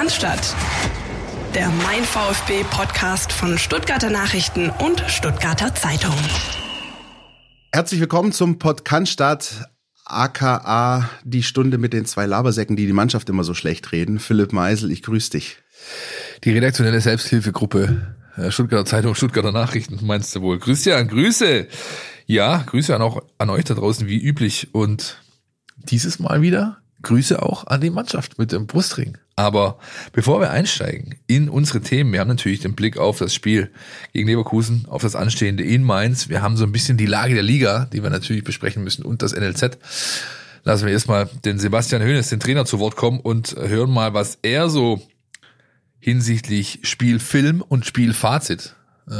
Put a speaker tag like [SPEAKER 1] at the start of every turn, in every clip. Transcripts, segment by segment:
[SPEAKER 1] Cannstatt. Der Mein VfB Podcast von Stuttgarter Nachrichten und Stuttgarter Zeitung.
[SPEAKER 2] Herzlich willkommen zum Podcast aka die Stunde mit den zwei Labersäcken, die die Mannschaft immer so schlecht reden. Philipp Meisel, ich grüße dich.
[SPEAKER 3] Die redaktionelle Selbsthilfegruppe äh, Stuttgarter Zeitung, Stuttgarter Nachrichten, meinst du wohl? Grüße an Grüße. Ja, Grüße an auch an euch da draußen wie üblich und dieses Mal wieder Grüße auch an die Mannschaft mit dem Brustring. Aber bevor wir einsteigen in unsere Themen, wir haben natürlich den Blick auf das Spiel gegen Leverkusen, auf das anstehende in Mainz. Wir haben so ein bisschen die Lage der Liga, die wir natürlich besprechen müssen und das NLZ. Lassen wir erstmal den Sebastian Höhnes, den Trainer, zu Wort kommen und hören mal, was er so hinsichtlich Spielfilm und Spielfazit äh,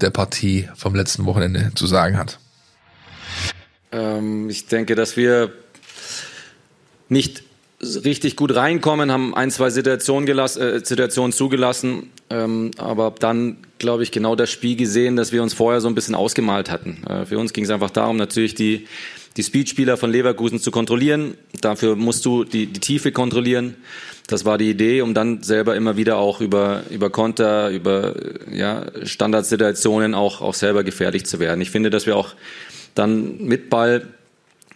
[SPEAKER 3] der Partie vom letzten Wochenende zu sagen hat.
[SPEAKER 4] Ähm, ich denke, dass wir nicht richtig gut reinkommen, haben ein, zwei Situationen, gelassen, äh, Situationen zugelassen, ähm, aber dann, glaube ich, genau das Spiel gesehen, das wir uns vorher so ein bisschen ausgemalt hatten. Äh, für uns ging es einfach darum, natürlich die, die Speedspieler von Leverkusen zu kontrollieren. Dafür musst du die, die Tiefe kontrollieren. Das war die Idee, um dann selber immer wieder auch über, über Konter, über ja, Standardsituationen auch, auch selber gefährlich zu werden. Ich finde, dass wir auch dann mit Ball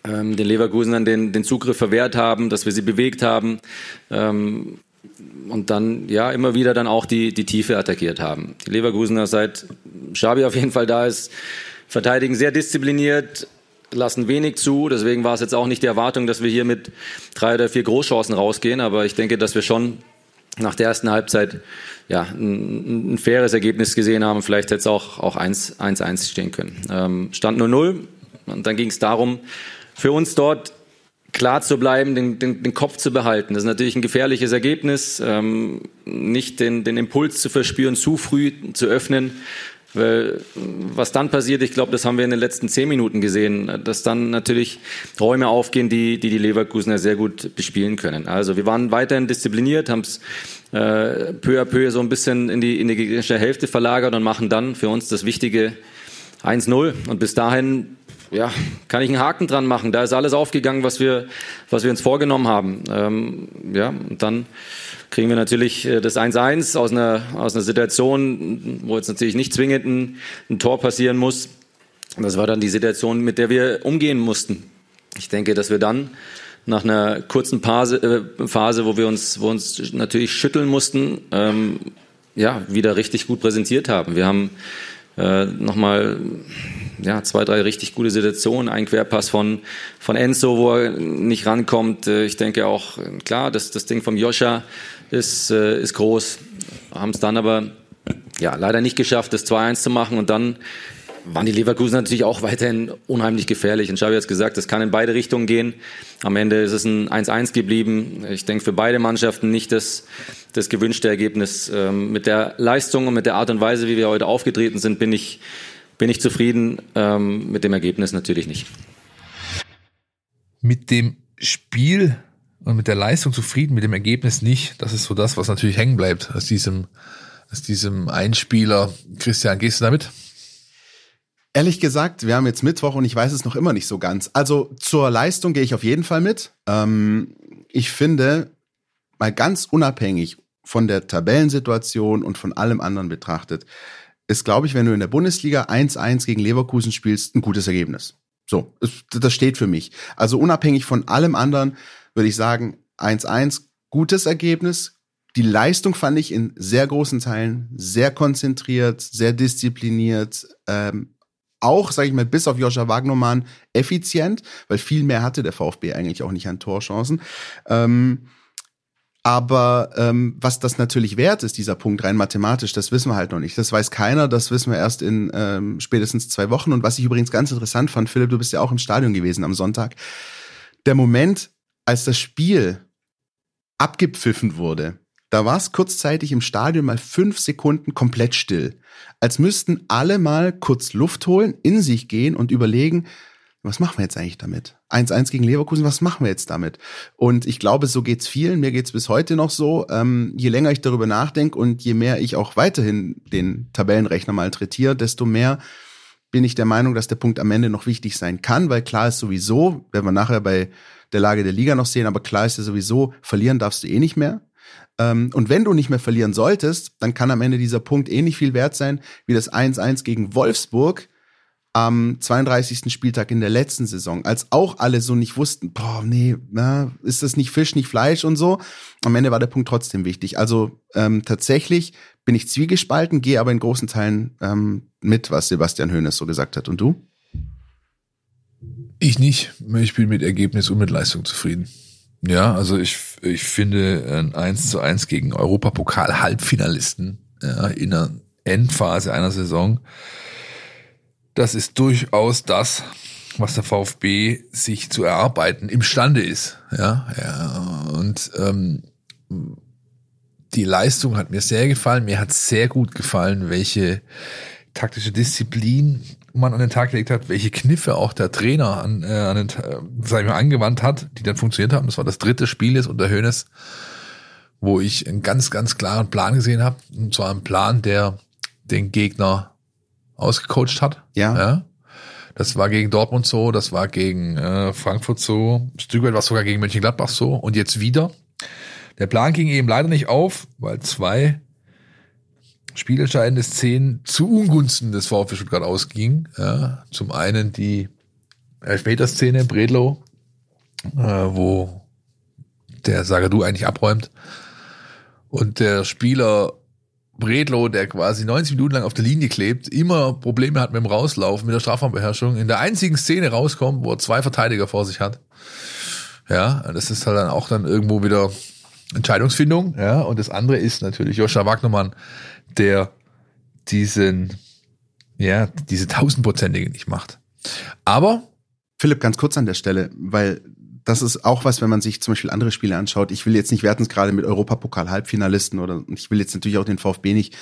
[SPEAKER 4] ähm, den Leverkusenern den, den Zugriff verwehrt haben, dass wir sie bewegt haben ähm, und dann ja immer wieder dann auch die, die Tiefe attackiert haben. Die Leverkusener seit Schabi auf jeden Fall da ist, verteidigen sehr diszipliniert, lassen wenig zu. Deswegen war es jetzt auch nicht die Erwartung, dass wir hier mit drei oder vier Großchancen rausgehen. Aber ich denke, dass wir schon nach der ersten Halbzeit ja, ein, ein faires Ergebnis gesehen haben. Vielleicht hätte es auch, auch 1-1 stehen können. Ähm, stand 0-0 und dann ging es darum, für uns dort klar zu bleiben, den, den, den Kopf zu behalten. Das ist natürlich ein gefährliches Ergebnis, ähm, nicht den, den Impuls zu verspüren, zu früh zu öffnen. Weil was dann passiert, ich glaube, das haben wir in den letzten zehn Minuten gesehen, dass dann natürlich Räume aufgehen, die die, die Leverkusener sehr gut bespielen können. Also wir waren weiterhin diszipliniert, haben es äh, peu à peu so ein bisschen in die, in die gegnerische Hälfte verlagert und machen dann für uns das wichtige 1-0. Und bis dahin ja, kann ich einen Haken dran machen. Da ist alles aufgegangen, was wir, was wir uns vorgenommen haben. Ähm, ja, und dann kriegen wir natürlich äh, das 1-1 aus einer, aus einer Situation, wo jetzt natürlich nicht zwingend ein, ein Tor passieren muss. Das war dann die Situation, mit der wir umgehen mussten. Ich denke, dass wir dann nach einer kurzen Phase, äh, Phase wo wir uns, wo uns natürlich schütteln mussten, ähm, ja, wieder richtig gut präsentiert haben. Wir haben äh, nochmal ja, zwei, drei richtig gute Situationen. Ein Querpass von, von Enzo, wo er nicht rankommt. Äh, ich denke auch, klar, das, das Ding vom Joscha ist, äh, ist groß. Haben es dann aber ja, leider nicht geschafft, das 2-1 zu machen. Und dann waren die Leverkusen natürlich auch weiterhin unheimlich gefährlich. Und Xavi hat gesagt, das kann in beide Richtungen gehen. Am Ende ist es ein 1-1 geblieben. Ich denke für beide Mannschaften nicht das, das gewünschte Ergebnis. Ähm, mit der Leistung und mit der Art und Weise, wie wir heute aufgetreten sind, bin ich, bin ich zufrieden. Ähm, mit dem Ergebnis natürlich nicht.
[SPEAKER 3] Mit dem Spiel und mit der Leistung zufrieden, mit dem Ergebnis nicht. Das ist so das, was natürlich hängen bleibt aus diesem, aus diesem Einspieler. Christian, gehst du damit?
[SPEAKER 2] Ehrlich gesagt, wir haben jetzt Mittwoch und ich weiß es noch immer nicht so ganz. Also zur Leistung gehe ich auf jeden Fall mit. Ähm, ich finde, mal ganz unabhängig von der Tabellensituation und von allem anderen betrachtet, ist, glaube ich, wenn du in der Bundesliga 1-1 gegen Leverkusen spielst, ein gutes Ergebnis. So, das steht für mich. Also unabhängig von allem anderen würde ich sagen, 1-1, gutes Ergebnis. Die Leistung fand ich in sehr großen Teilen sehr konzentriert, sehr diszipliniert, ähm, auch, sage ich mal, bis auf Joscha Wagnermann effizient, weil viel mehr hatte der VfB eigentlich auch nicht an Torchancen. Ähm, aber ähm, was das natürlich wert ist, dieser Punkt rein mathematisch, das wissen wir halt noch nicht. Das weiß keiner, das wissen wir erst in ähm, spätestens zwei Wochen. Und was ich übrigens ganz interessant fand, Philipp, du bist ja auch im Stadion gewesen am Sonntag. Der Moment, als das Spiel abgepfiffen wurde, da war es kurzzeitig im Stadion mal fünf Sekunden komplett still. Als müssten alle mal kurz Luft holen, in sich gehen und überlegen, was machen wir jetzt eigentlich damit? 1-1 gegen Leverkusen, was machen wir jetzt damit? Und ich glaube, so geht's vielen, mir geht's bis heute noch so. Ähm, je länger ich darüber nachdenke und je mehr ich auch weiterhin den Tabellenrechner malträtiere, desto mehr bin ich der Meinung, dass der Punkt am Ende noch wichtig sein kann, weil klar ist sowieso, werden wir nachher bei der Lage der Liga noch sehen, aber klar ist ja sowieso, verlieren darfst du eh nicht mehr. Ähm, und wenn du nicht mehr verlieren solltest, dann kann am Ende dieser Punkt eh nicht viel wert sein, wie das 1-1 gegen Wolfsburg am 32. Spieltag in der letzten Saison, als auch alle so nicht wussten, boah, nee, na, ist das nicht Fisch, nicht Fleisch und so. Am Ende war der Punkt trotzdem wichtig. Also ähm, tatsächlich bin ich zwiegespalten, gehe aber in großen Teilen ähm, mit, was Sebastian Hoeneß so gesagt hat. Und du?
[SPEAKER 3] Ich nicht. Ich bin mit Ergebnis und mit Leistung zufrieden. Ja, also ich, ich finde ein 1 zu 1 gegen Europapokal-Halbfinalisten ja, in der Endphase einer Saison das ist durchaus das, was der VfB sich zu erarbeiten imstande ist. Ja, ja und ähm, die Leistung hat mir sehr gefallen. Mir hat sehr gut gefallen, welche taktische Disziplin man an den Tag gelegt hat, welche Kniffe auch der Trainer an, äh, an den, äh, sag ich mal, angewandt hat, die dann funktioniert haben. Das war das dritte Spiel jetzt unter Hönes, wo ich einen ganz, ganz klaren Plan gesehen habe. Und zwar einen Plan, der den Gegner ausgecoacht hat.
[SPEAKER 2] Ja. ja.
[SPEAKER 3] Das war gegen Dortmund so, das war gegen äh, Frankfurt so, ein Stück weit war es sogar gegen Mönchengladbach so und jetzt wieder. Der Plan ging eben leider nicht auf, weil zwei spielentscheidende Szenen zu Ungunsten des VfB Stuttgart ausgingen. Ja, zum einen die Elfmeterszene Bredlow, äh, wo der Sagadu eigentlich abräumt und der Spieler Bredlo, der quasi 90 Minuten lang auf der Linie klebt, immer Probleme hat mit dem Rauslaufen, mit der Strafraumbeherrschung, in der einzigen Szene rauskommt, wo er zwei Verteidiger vor sich hat. Ja, das ist halt dann auch dann irgendwo wieder Entscheidungsfindung, ja, und das andere ist natürlich Joscha Wagnermann, der diesen, ja, diese tausendprozentige nicht macht. Aber
[SPEAKER 2] Philipp, ganz kurz an der Stelle, weil das ist auch was, wenn man sich zum Beispiel andere Spiele anschaut. Ich will jetzt nicht werten gerade mit Europapokal-Halbfinalisten oder ich will jetzt natürlich auch den VfB nicht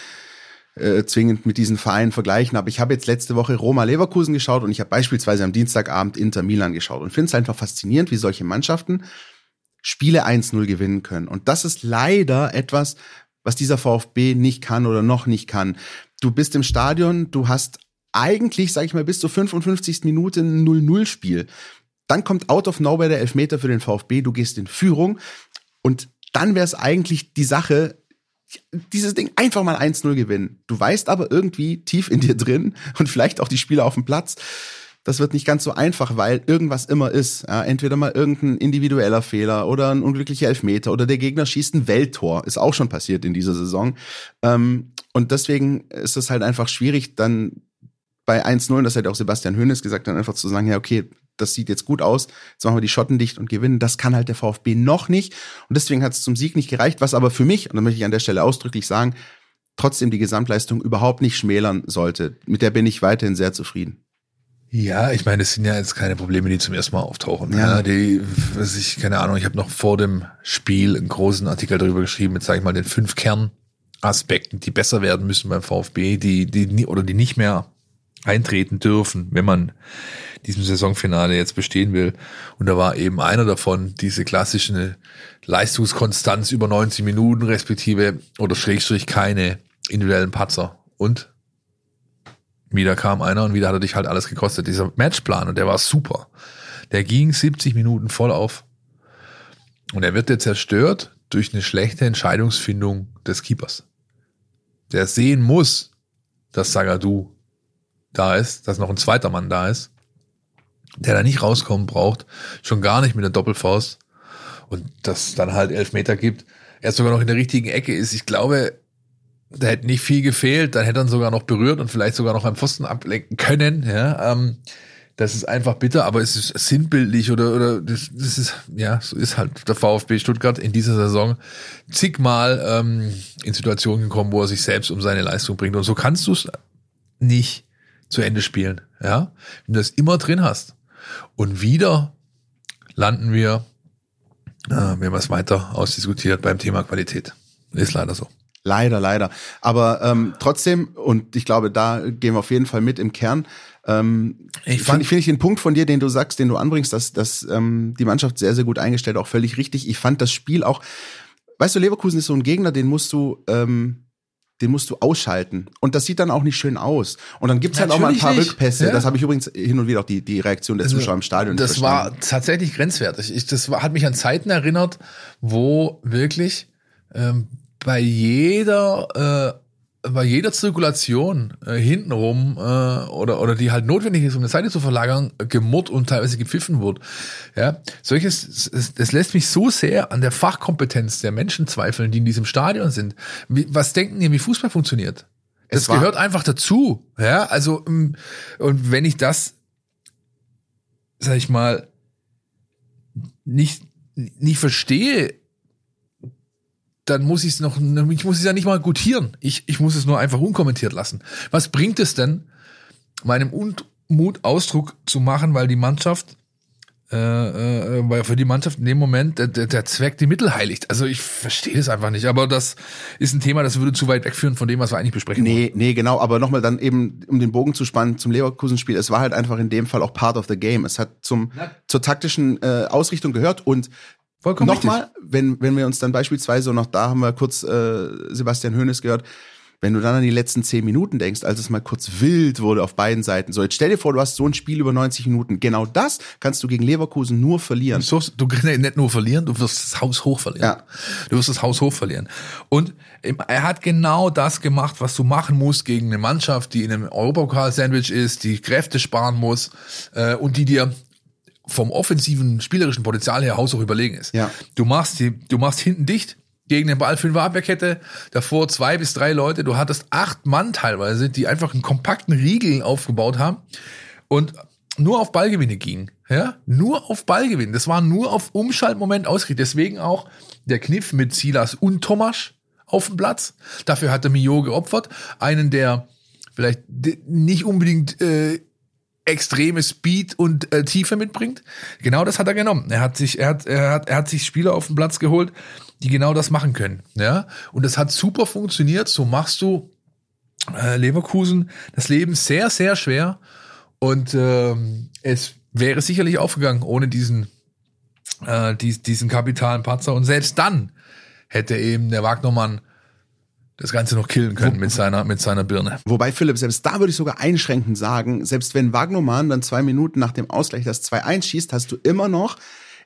[SPEAKER 2] äh, zwingend mit diesen Vereinen vergleichen, aber ich habe jetzt letzte Woche Roma Leverkusen geschaut und ich habe beispielsweise am Dienstagabend Inter Milan geschaut und finde es einfach faszinierend, wie solche Mannschaften Spiele 1-0 gewinnen können. Und das ist leider etwas, was dieser VfB nicht kann oder noch nicht kann. Du bist im Stadion, du hast eigentlich, sag ich mal, bis zur 55. Minute ein 0-0-Spiel. Dann kommt out of nowhere der Elfmeter für den VfB, du gehst in Führung und dann wäre es eigentlich die Sache, dieses Ding einfach mal 1-0 gewinnen. Du weißt aber irgendwie tief in dir drin und vielleicht auch die Spieler auf dem Platz, das wird nicht ganz so einfach, weil irgendwas immer ist. Ja, entweder mal irgendein individueller Fehler oder ein unglücklicher Elfmeter oder der Gegner schießt ein Welttor. Ist auch schon passiert in dieser Saison. Ähm, und deswegen ist es halt einfach schwierig, dann bei 1-0, das hat auch Sebastian Hönes gesagt, dann einfach zu sagen, ja, okay, das sieht jetzt gut aus, jetzt machen wir die Schotten dicht und gewinnen. Das kann halt der VfB noch nicht. Und deswegen hat es zum Sieg nicht gereicht, was aber für mich, und da möchte ich an der Stelle ausdrücklich sagen, trotzdem die Gesamtleistung überhaupt nicht schmälern sollte. Mit der bin ich weiterhin sehr zufrieden.
[SPEAKER 3] Ja, ich meine, es sind ja jetzt keine Probleme, die zum ersten Mal auftauchen. Ja. ja die, was ich, keine Ahnung, ich habe noch vor dem Spiel einen großen Artikel darüber geschrieben, mit, sag ich mal, den fünf Kernaspekten, die besser werden müssen beim VfB, die, die, oder die nicht mehr eintreten dürfen, wenn man diesem Saisonfinale jetzt bestehen will. Und da war eben einer davon diese klassische Leistungskonstanz über 90 Minuten respektive oder Schrägstrich keine individuellen Patzer. Und wieder kam einer und wieder hat er dich halt alles gekostet. Dieser Matchplan und der war super. Der ging 70 Minuten voll auf. Und er wird jetzt zerstört durch eine schlechte Entscheidungsfindung des Keepers. Der sehen muss, dass Sagadu da ist, dass noch ein zweiter Mann da ist, der da nicht rauskommen braucht, schon gar nicht mit der Doppelfaust und das dann halt elf Meter gibt, er sogar noch in der richtigen Ecke ist. Ich glaube, da hätte nicht viel gefehlt, dann hätte er sogar noch berührt und vielleicht sogar noch am Pfosten ablenken können. Ja, ähm, das ist einfach bitter, aber es ist sinnbildlich oder oder das, das ist ja so ist halt der VfB Stuttgart in dieser Saison zigmal ähm, in Situationen gekommen, wo er sich selbst um seine Leistung bringt und so kannst du es nicht zu Ende spielen. Ja, wenn du das immer drin hast. Und wieder landen wir, äh, wenn man es weiter ausdiskutiert, beim Thema Qualität. Ist leider so.
[SPEAKER 2] Leider, leider. Aber ähm, trotzdem, und ich glaube, da gehen wir auf jeden Fall mit im Kern. Ähm, ich finde ich den Punkt von dir, den du sagst, den du anbringst, dass, dass ähm, die Mannschaft sehr, sehr gut eingestellt, auch völlig richtig. Ich fand das Spiel auch, weißt du, Leverkusen ist so ein Gegner, den musst du ähm, den musst du ausschalten. Und das sieht dann auch nicht schön aus. Und dann gibt's halt auch mal ein paar nicht. Rückpässe. Ja. Das habe ich übrigens hin und wieder auch die, die Reaktion der also, Zuschauer im Stadion.
[SPEAKER 3] Das war tatsächlich grenzwertig. Ich, das war, hat mich an Zeiten erinnert, wo wirklich ähm, bei jeder äh, bei jeder Zirkulation äh, hintenrum äh, oder oder die halt notwendig ist, um eine Seite zu verlagern, gemurrt und teilweise gepfiffen wird. Ja, solches das, das lässt mich so sehr an der Fachkompetenz der Menschen zweifeln, die in diesem Stadion sind. Wie, was denken ihr, wie Fußball funktioniert? Das
[SPEAKER 2] Es
[SPEAKER 3] gehört einfach dazu. Ja, also ähm, und wenn ich das, sag ich mal, nicht nicht verstehe, dann muss ich es noch, ich muss es ja nicht mal gutieren. Ich, ich muss es nur einfach unkommentiert lassen. Was bringt es denn, meinem Unmut Ausdruck zu machen, weil die Mannschaft, äh, äh, weil für die Mannschaft in dem Moment der, der, Zweck die Mittel heiligt. Also ich verstehe es einfach nicht. Aber das ist ein Thema, das würde zu weit wegführen von dem, was wir eigentlich besprechen wollen.
[SPEAKER 2] Nee, nee, genau, aber nochmal dann eben, um den Bogen zu spannen zum Leverkusen-Spiel, es war halt einfach in dem Fall auch part of the game. Es hat zum, zur taktischen äh, Ausrichtung gehört und
[SPEAKER 3] Vollkommen
[SPEAKER 2] nochmal, wenn, wenn wir uns dann beispielsweise, und noch da haben wir kurz äh, Sebastian Hoeneß gehört, wenn du dann an die letzten zehn Minuten denkst, als es mal kurz wild wurde auf beiden Seiten. So, jetzt stell dir vor, du hast so ein Spiel über 90 Minuten. Genau das kannst du gegen Leverkusen nur verlieren.
[SPEAKER 3] So, du kannst nicht nur verlieren, du wirst das Haus hoch verlieren.
[SPEAKER 2] Ja.
[SPEAKER 3] Du wirst das Haus hoch verlieren. Und er hat genau das gemacht, was du machen musst gegen eine Mannschaft, die in einem Europapokal-Sandwich ist, die Kräfte sparen muss äh, und die dir vom offensiven, spielerischen Potenzial her haushoch überlegen ist.
[SPEAKER 2] Ja.
[SPEAKER 3] Du machst die, du machst hinten dicht gegen den Ball fünfer Abwehrkette, davor zwei bis drei Leute, du hattest acht Mann teilweise, die einfach einen kompakten Riegel aufgebaut haben und nur auf Ballgewinne ging. Ja, nur auf Ballgewinn. Das war nur auf Umschaltmoment ausgerichtet. Deswegen auch der Kniff mit Silas und Tomasch auf dem Platz. Dafür hatte Mio geopfert. Einen, der vielleicht nicht unbedingt äh, extreme Speed und äh, Tiefe mitbringt. Genau das hat er genommen. Er hat sich, er hat, er hat, er hat sich Spieler auf den Platz geholt, die genau das machen können. Ja, und das hat super funktioniert. So machst du äh, Leverkusen das Leben sehr, sehr schwer. Und ähm, es wäre sicherlich aufgegangen ohne diesen, äh, dies, diesen kapitalen Patzer. Und selbst dann hätte eben der Wagnermann das Ganze noch killen können mit seiner, mit seiner Birne.
[SPEAKER 2] Wobei, Philipp, selbst da würde ich sogar einschränkend sagen, selbst wenn Wagnermann dann zwei Minuten nach dem Ausgleich das 2-1 schießt, hast du immer noch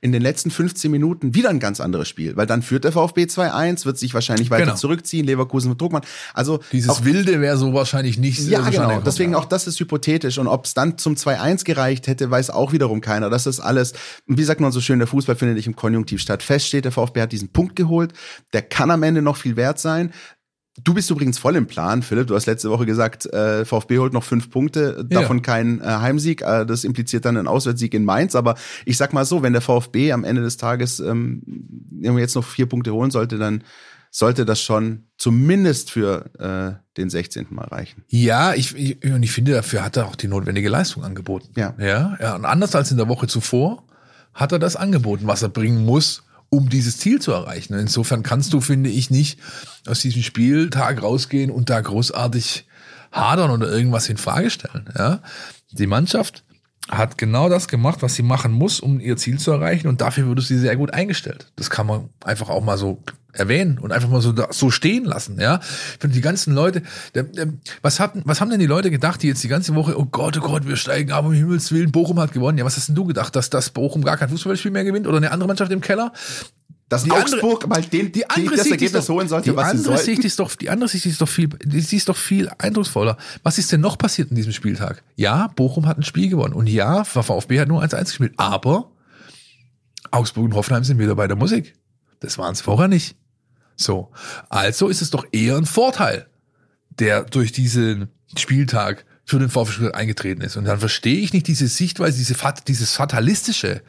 [SPEAKER 2] in den letzten 15 Minuten wieder ein ganz anderes Spiel, weil dann führt der VfB 2-1, wird sich wahrscheinlich weiter
[SPEAKER 3] Genau.
[SPEAKER 2] zurückziehen, Leverkusen mit Druckmann. Also
[SPEAKER 3] Dieses
[SPEAKER 2] auch,
[SPEAKER 3] Wilde wäre so wahrscheinlich nicht
[SPEAKER 2] ja,
[SPEAKER 3] zustande
[SPEAKER 2] genau. Deswegen auch das ist hypothetisch. Und ob es dann zum 2-1 gereicht hätte, weiß auch wiederum keiner. Das ist alles, wie sagt man so schön, der Fußball findet nicht im Konjunktiv statt. Fest steht, der VfB hat diesen Punkt geholt. Der kann am Ende noch viel wert sein. Du bist übrigens voll im Plan, Philipp. Du hast letzte Woche gesagt, äh, VfB holt noch fünf Punkte,
[SPEAKER 3] Ja.
[SPEAKER 2] davon kein äh, Heimsieg. Äh, das impliziert dann einen Auswärtssieg in Mainz. Aber ich sag mal so, wenn der VfB am Ende des Tages ähm, jetzt noch vier Punkte holen sollte, dann sollte das schon zumindest für äh, den 16. Mal reichen.
[SPEAKER 3] Ja, ich, ich, und ich finde, dafür hat er auch die notwendige Leistung angeboten.
[SPEAKER 2] Ja.
[SPEAKER 3] Ja, ja. Und anders als in der Woche zuvor hat er das angeboten, was er bringen muss, um dieses Ziel zu erreichen. Insofern kannst du, finde ich, nicht aus diesem Spieltag rausgehen und da großartig hadern oder irgendwas in Frage stellen. Ja. Die Mannschaft hat genau das gemacht, was sie machen muss, um ihr Ziel zu erreichen. Und dafür wurde sie sehr gut eingestellt. Das kann man einfach auch mal so erwähnen und einfach mal so, so stehen lassen. Ja, ich finde die ganzen Leute, was hatten, was haben denn die Leute gedacht, die jetzt die ganze Woche, oh Gott, oh Gott, wir steigen ab, um Himmels Willen, Bochum hat gewonnen. Ja, was hast denn du gedacht, dass das Bochum gar kein Fußballspiel mehr gewinnt oder eine andere Mannschaft im Keller?
[SPEAKER 2] Dass
[SPEAKER 3] Die andere-
[SPEAKER 2] Augsburg mal den,
[SPEAKER 3] Die andere
[SPEAKER 2] das Ergebnis
[SPEAKER 3] doch,
[SPEAKER 2] holen sollte,
[SPEAKER 3] die
[SPEAKER 2] was sie
[SPEAKER 3] andere
[SPEAKER 2] sollten.
[SPEAKER 3] Sicht ist doch, die andere Sicht ist doch viel, die ist doch viel eindrucksvoller. Was ist denn noch passiert in diesem Spieltag? Ja, Bochum hat ein Spiel gewonnen und ja, VfB hat nur 1-1 gespielt, aber Augsburg und Hoffenheim sind wieder bei der Musik. Das waren es vorher nicht. So. Also ist es doch eher ein Vorteil, der durch diesen Spieltag für den VfB eingetreten ist. Und dann verstehe ich nicht diese Sichtweise, diese Fat, dieses Fatalistische.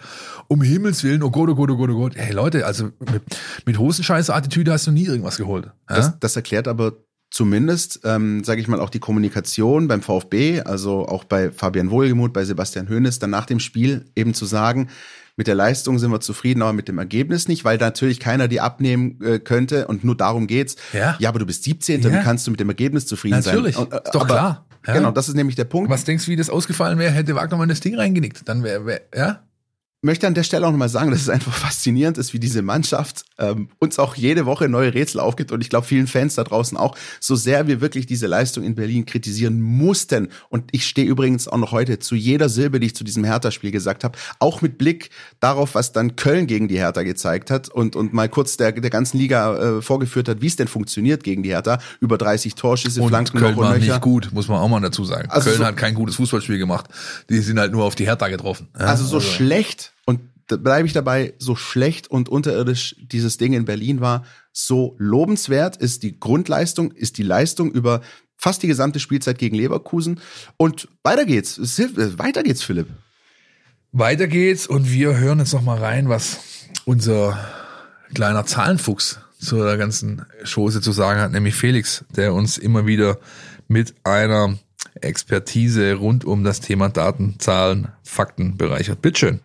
[SPEAKER 3] Um Himmels Willen, oh Gott, oh Gott, oh Gott, oh Gott. Hey Leute, also mit, mit Hosenscheiße-Attitüde hast du nie irgendwas geholt. Ja?
[SPEAKER 2] Das, das erklärt aber zumindest, ähm, sage ich mal, auch die Kommunikation beim VfB, also auch bei Fabian Wohlgemuth, bei Sebastian Hoeneß, dann nach dem Spiel eben zu sagen, mit der Leistung sind wir zufrieden, aber mit dem Ergebnis nicht, weil natürlich keiner die abnehmen äh, könnte und nur darum geht's.
[SPEAKER 3] Ja.
[SPEAKER 2] ja, aber du bist 17.
[SPEAKER 3] Ja.
[SPEAKER 2] Wie kannst du mit dem Ergebnis zufrieden
[SPEAKER 3] Natürlich.
[SPEAKER 2] sein? Und, äh,
[SPEAKER 3] Ist doch
[SPEAKER 2] aber,
[SPEAKER 3] klar. Ja.
[SPEAKER 2] Genau, das ist nämlich der Punkt.
[SPEAKER 3] Was denkst du, wie das ausgefallen wäre, hätte Wagner mal das Ding reingenickt? Dann wäre, wär, ja?
[SPEAKER 2] Möchte an der Stelle auch nochmal sagen, dass es einfach faszinierend ist, wie diese Mannschaft ähm, uns auch jede Woche neue Rätsel aufgibt und ich glaube vielen Fans da draußen auch, so sehr wir wirklich diese Leistung in Berlin kritisieren mussten und ich stehe übrigens auch noch heute zu jeder Silbe, die ich zu diesem Hertha-Spiel gesagt habe, auch mit Blick darauf, was dann Köln gegen die Hertha gezeigt hat und, und mal kurz der, der ganzen Liga äh, vorgeführt hat, wie es denn funktioniert gegen die Hertha, über 30 Torschüsse,
[SPEAKER 3] Und
[SPEAKER 2] Flanken
[SPEAKER 3] Köln war nicht gut, muss man auch mal dazu sagen.
[SPEAKER 2] Also
[SPEAKER 3] Köln
[SPEAKER 2] so-
[SPEAKER 3] hat kein gutes Fußballspiel gemacht. Die sind halt nur auf die Hertha getroffen. Ja,
[SPEAKER 2] Also so schlecht und da bleibe ich dabei, so schlecht und unterirdisch dieses Ding in Berlin war, so lobenswert ist die Grundleistung, ist die Leistung über fast die gesamte Spielzeit gegen Leverkusen. Und weiter geht's. Äh, Weiter geht's, Philipp.
[SPEAKER 3] Weiter geht's und wir hören jetzt noch mal rein, was unser kleiner Zahlenfuchs zu der ganzen Chose zu sagen hat, nämlich Felix, der uns immer wieder mit einer Expertise rund um das Thema Daten, Zahlen, Fakten bereichert. Bitteschön.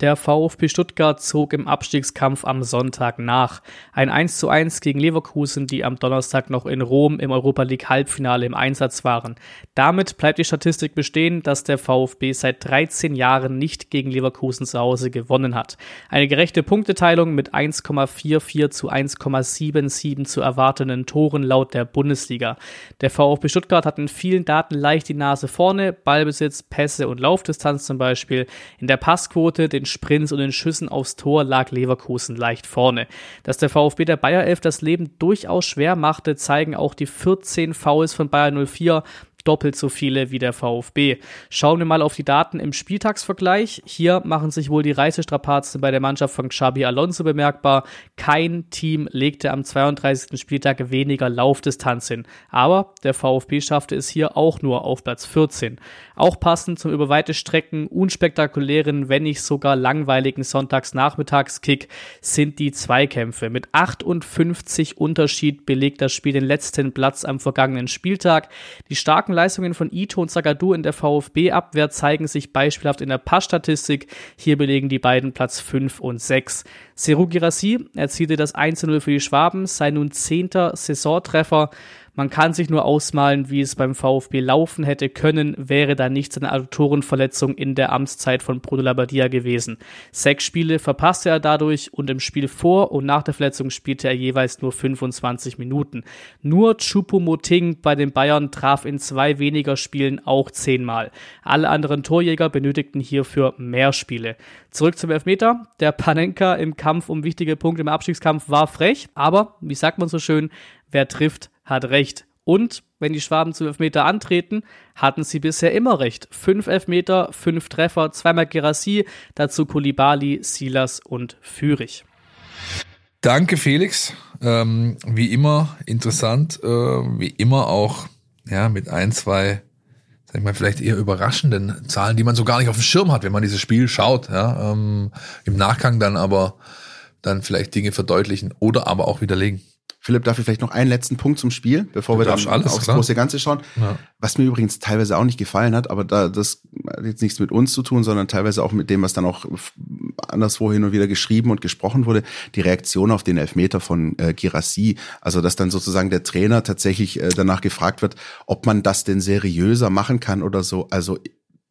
[SPEAKER 5] Der VfB Stuttgart zog im Abstiegskampf am Sonntag nach. Ein 1 zu 1 gegen Leverkusen, die am Donnerstag noch in Rom im Europa League Halbfinale im Einsatz waren. Damit bleibt die Statistik bestehen, dass der VfB seit 13 Jahren nicht gegen Leverkusen zu Hause gewonnen hat. Eine gerechte Punkteteilung mit 1,44 zu 1,77 zu erwartenden Toren laut der Bundesliga. Der VfB Stuttgart hat in vielen Daten leicht die Nase vorne, Ballbesitz, Pässe und Laufdistanz zum Beispiel. In der Passquote, den Sprints und den Schüssen aufs Tor lag Leverkusen leicht vorne. Dass der VfB der Bayer 11 das Leben durchaus schwer machte, zeigen auch die 14 Fouls von Bayern 04 doppelt so viele wie der VfB. Schauen wir mal auf die Daten im Spieltagsvergleich. Hier machen sich wohl die Reisestrapazen bei der Mannschaft von Xabi Alonso bemerkbar. Kein Team legte am 32. Spieltag weniger Laufdistanz hin. Aber der VfB schaffte es hier auch nur auf Platz 14. Auch passend zum über weite Strecken unspektakulären, wenn nicht sogar langweiligen Sonntagsnachmittagskick sind die Zweikämpfe. Mit 58 Unterschied belegt das Spiel den letzten Platz am vergangenen Spieltag. Die starken Leistungen von Ito und Zagadou in der VfB-Abwehr zeigen sich beispielhaft in der Passstatistik. Hier belegen die beiden Platz 5 und 6. Seru Girassi erzielte das 1-0 für die Schwaben, sein nun zehnter Saisontreffer. Man kann sich nur ausmalen, wie es beim VfB laufen hätte können, wäre da nicht seine Autorenverletzung in der Amtszeit von Bruno Labbadia gewesen. Sechs Spiele verpasste er dadurch und im Spiel vor und nach der Verletzung spielte er jeweils nur 25 Minuten. Nur Choupo-Moting bei den Bayern traf in zwei weniger Spielen auch zehnmal. Alle anderen Torjäger benötigten hierfür mehr Spiele. Zurück zum Elfmeter. Der Panenka im Kampf um wichtige Punkte im Abstiegskampf war frech, aber, wie sagt man so schön, wer trifft, hat recht. Und wenn die Schwaben zum Elfmeter antreten, hatten sie bisher immer recht. Fünf Elfmeter, fünf Treffer, zweimal Gerassi, dazu Kulibali, Silas und Fürich.
[SPEAKER 3] Danke, Felix. Ähm, wie immer interessant, äh, wie immer auch ja mit ein, zwei, sag ich mal, vielleicht eher überraschenden Zahlen, die man so gar nicht auf dem Schirm hat, wenn man dieses Spiel schaut. Ja, ähm, Im Nachgang dann aber dann vielleicht Dinge verdeutlichen oder aber auch widerlegen.
[SPEAKER 2] Philipp, darf ich vielleicht noch einen letzten Punkt zum Spiel, bevor
[SPEAKER 3] Du
[SPEAKER 2] wir dann
[SPEAKER 3] alles,
[SPEAKER 2] aufs
[SPEAKER 3] klar.
[SPEAKER 2] große Ganze schauen.
[SPEAKER 3] Ja.
[SPEAKER 2] Was mir übrigens teilweise auch nicht gefallen hat, aber da das hat jetzt nichts mit uns zu tun, sondern teilweise auch mit dem, was dann auch anderswo hin und wieder geschrieben und gesprochen wurde, die Reaktion auf den Elfmeter von äh, Girassi. Also dass dann sozusagen der Trainer tatsächlich äh, danach gefragt wird, ob man das denn seriöser machen kann oder so. Also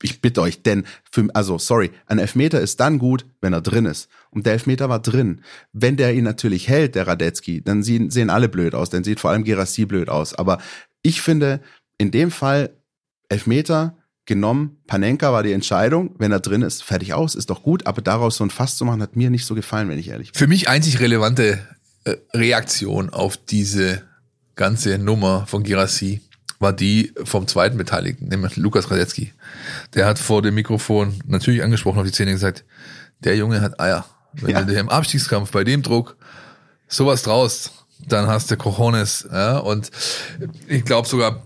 [SPEAKER 2] ich bitte euch, denn für, also sorry, ein Elfmeter ist dann gut, wenn er drin ist. Und der Elfmeter war drin. Wenn der ihn natürlich hält, der Radetzky, dann sehen, sehen alle blöd aus. Dann sieht vor allem Gerassi blöd aus. Aber ich finde, in dem Fall Elfmeter genommen, Panenka war die Entscheidung. Wenn er drin ist, fertig aus, ist doch gut. Aber daraus so ein Fass zu machen, hat mir nicht so gefallen, wenn ich ehrlich bin.
[SPEAKER 3] Für mich einzig relevante äh, Reaktion auf diese ganze Nummer von Girassi war die vom zweiten Beteiligten, nämlich Lukas Radetzky. Der hat vor dem Mikrofon natürlich angesprochen auf die Szene gesagt, der Junge hat Eier. Wenn
[SPEAKER 2] Ja.
[SPEAKER 3] du dir im Abstiegskampf bei dem Druck sowas traust, dann hast du Cojones. Ja? Und ich glaube sogar,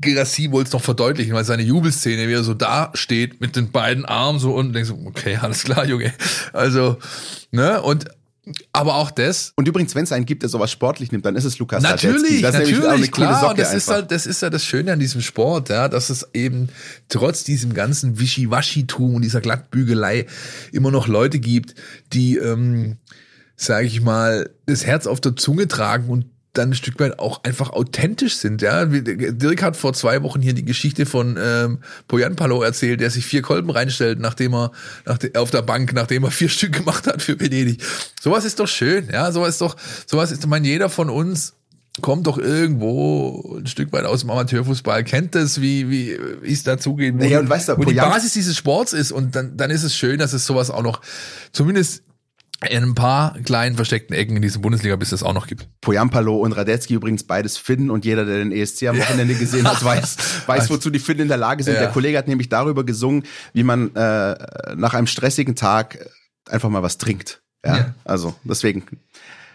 [SPEAKER 3] Gerassi wollte es noch verdeutlichen, weil seine Jubelszene, wie er so da steht mit den beiden Armen so unten, denkst du, okay, alles klar, Junge. Also, ne, und aber auch das,
[SPEAKER 2] Und übrigens, wenn es einen gibt, der sowas sportlich nimmt, dann ist es Lukas.
[SPEAKER 3] Natürlich,
[SPEAKER 2] Das ist auch eine
[SPEAKER 3] natürlich, klar. Und das ist halt, das ist ja das Schöne an diesem Sport, ja, dass es eben trotz diesem ganzen Wischiwaschitum und dieser Glattbügelei immer noch Leute gibt, die, ähm, sage ich mal, das Herz auf der Zunge tragen und dann ein Stück weit auch einfach authentisch sind. Ja, Dirk hat vor zwei Wochen hier die Geschichte von ähm, Poyan Palo erzählt, der sich vier Kolben reinstellt, nachdem er nach de, auf der Bank, nachdem er vier Stück gemacht hat für Venedig. Sowas ist doch schön, ja, sowas ist doch, sowas ist, ich meine, jeder von uns kommt doch irgendwo ein Stück weit aus dem Amateurfußball, kennt das, wie wie wie es dazugeht, wo,
[SPEAKER 2] Naja, und weißt du,
[SPEAKER 3] wo die Basis dieses Sports ist und dann dann ist es schön, dass es sowas auch noch zumindest in ein paar kleinen versteckten Ecken in dieser Bundesliga bis es auch noch gibt.
[SPEAKER 2] Poyampalo und Radetzky übrigens beides Finnen und jeder, der den ESC am Wochenende gesehen hat, weiß, weiß, wozu die Finnen in der Lage sind.
[SPEAKER 3] Ja.
[SPEAKER 2] Der Kollege hat nämlich darüber gesungen, wie man äh, nach einem stressigen Tag einfach mal was trinkt. Ja,
[SPEAKER 3] Ja.
[SPEAKER 2] also deswegen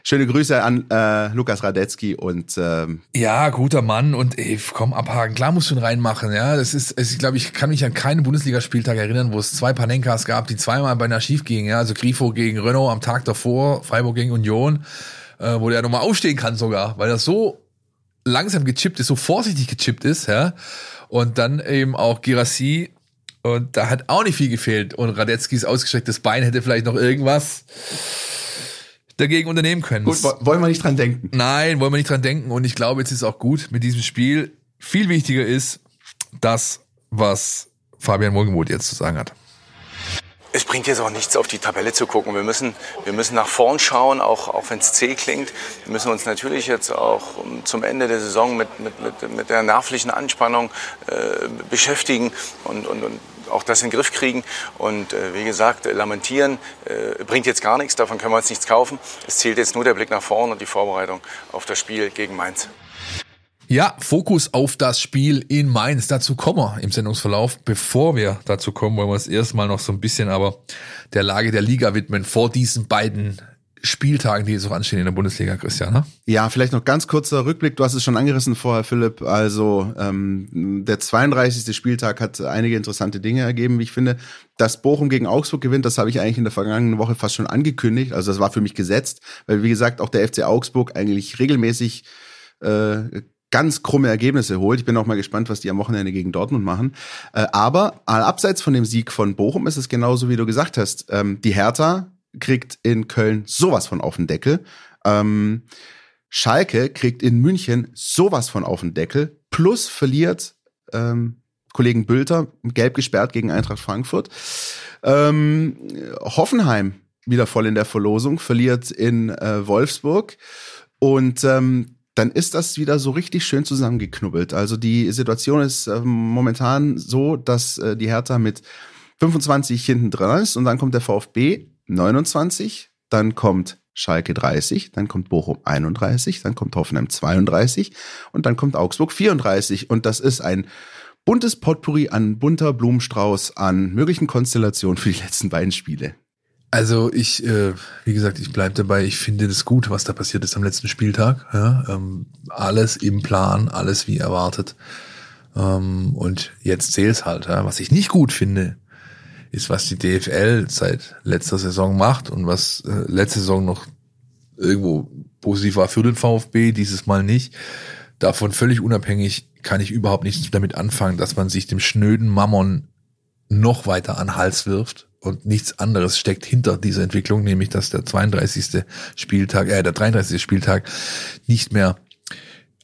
[SPEAKER 2] schöne Grüße an äh, Lukas Radetzky und ähm,
[SPEAKER 3] Ja, guter Mann und ey, komm, abhaken. Klar musst du ihn reinmachen, ja. Das ist, es- ich glaube, ich kann mich an keinen Bundesligaspieltag erinnern, wo es zwei Panenkas gab, die zweimal beinahe schief gingen, ja. Also Grifo gegen Renault am Tag davor, Freiburg gegen Union, äh, wo der nochmal aufstehen kann sogar, weil er so langsam gechippt ist, so vorsichtig gechippt ist, ja. Und dann eben auch Girassi und da hat auch nicht viel gefehlt. Und Radetzkys ausgestrecktes Bein hätte vielleicht noch irgendwas dagegen unternehmen können.
[SPEAKER 2] gut, wo- wollen wir nicht dran denken.
[SPEAKER 3] Nein, wollen wir nicht dran denken. Und ich glaube, jetzt ist auch gut mit diesem Spiel. Viel wichtiger ist das, was Fabian Wohlgemuth jetzt zu sagen hat.
[SPEAKER 6] Es bringt jetzt auch nichts, auf die Tabelle zu gucken. Wir müssen, wir müssen nach vorn schauen, auch, auch wenn es zäh klingt. Wir müssen uns natürlich jetzt auch um, zum Ende der Saison mit, mit, mit, mit der nervlichen Anspannung äh, beschäftigen und, und, und auch das in den Griff kriegen. Und äh, wie gesagt, äh, lamentieren äh, bringt jetzt gar nichts, davon können wir uns nichts kaufen. Es zählt jetzt nur der Blick nach vorn und die Vorbereitung auf das Spiel gegen Mainz.
[SPEAKER 3] Ja, Fokus auf das Spiel in Mainz. Dazu kommen wir im Sendungsverlauf. Bevor wir dazu kommen, wollen wir es erstmal noch so ein bisschen aber der Lage der Liga widmen vor diesen beiden Spieltagen, die jetzt auch anstehen in der Bundesliga, Christian. Ne?
[SPEAKER 2] Ja, vielleicht noch ganz kurzer Rückblick. Du hast es schon angerissen vorher, Philipp. Also ähm, der 32. Spieltag hat einige interessante Dinge ergeben, wie ich finde. Dass Bochum gegen Augsburg gewinnt, das habe ich eigentlich in der vergangenen Woche fast schon angekündigt. Also das war für mich gesetzt, weil wie gesagt auch der FC Augsburg eigentlich regelmäßig äh, ganz krumme Ergebnisse holt. Ich bin auch mal gespannt, was die am Wochenende gegen Dortmund machen. Äh, aber äh, abseits von dem Sieg von Bochum ist es genauso, wie du gesagt hast. Ähm, die Hertha kriegt in Köln sowas von auf den Deckel. Ähm, Schalke kriegt in München sowas von auf den Deckel. Plus verliert ähm, Kollegen Bülter gelb gesperrt gegen Eintracht Frankfurt. Ähm, Hoffenheim wieder voll in der Verlosung, verliert in äh, Wolfsburg. Und ähm, dann ist das wieder so richtig schön zusammengeknubbelt. Also die Situation ist ähm, momentan so, dass äh, die Hertha mit 25 hinten dran ist und dann kommt der VfB 29, dann kommt Schalke 30, dann kommt Bochum 31, dann kommt Hoffenheim 32 und dann kommt Augsburg 34 und das ist ein buntes Potpourri an bunter Blumenstrauß an möglichen Konstellationen für die letzten beiden Spiele.
[SPEAKER 3] Also ich, äh, wie gesagt, ich bleib dabei. Ich finde das gut, was da passiert ist am letzten Spieltag. Ja, ähm, alles im Plan, alles wie erwartet. Ähm, und jetzt zählt's halt. Ja. Was ich nicht gut finde, ist, was die DFL seit letzter Saison macht und was äh, letzte Saison noch irgendwo positiv war für den VfB, dieses Mal nicht. Davon völlig unabhängig kann ich überhaupt nichts damit anfangen, dass man sich dem schnöden Mammon noch weiter an Hals wirft und nichts anderes steckt hinter dieser Entwicklung, nämlich dass der 32. Spieltag, äh, der 33. Spieltag nicht mehr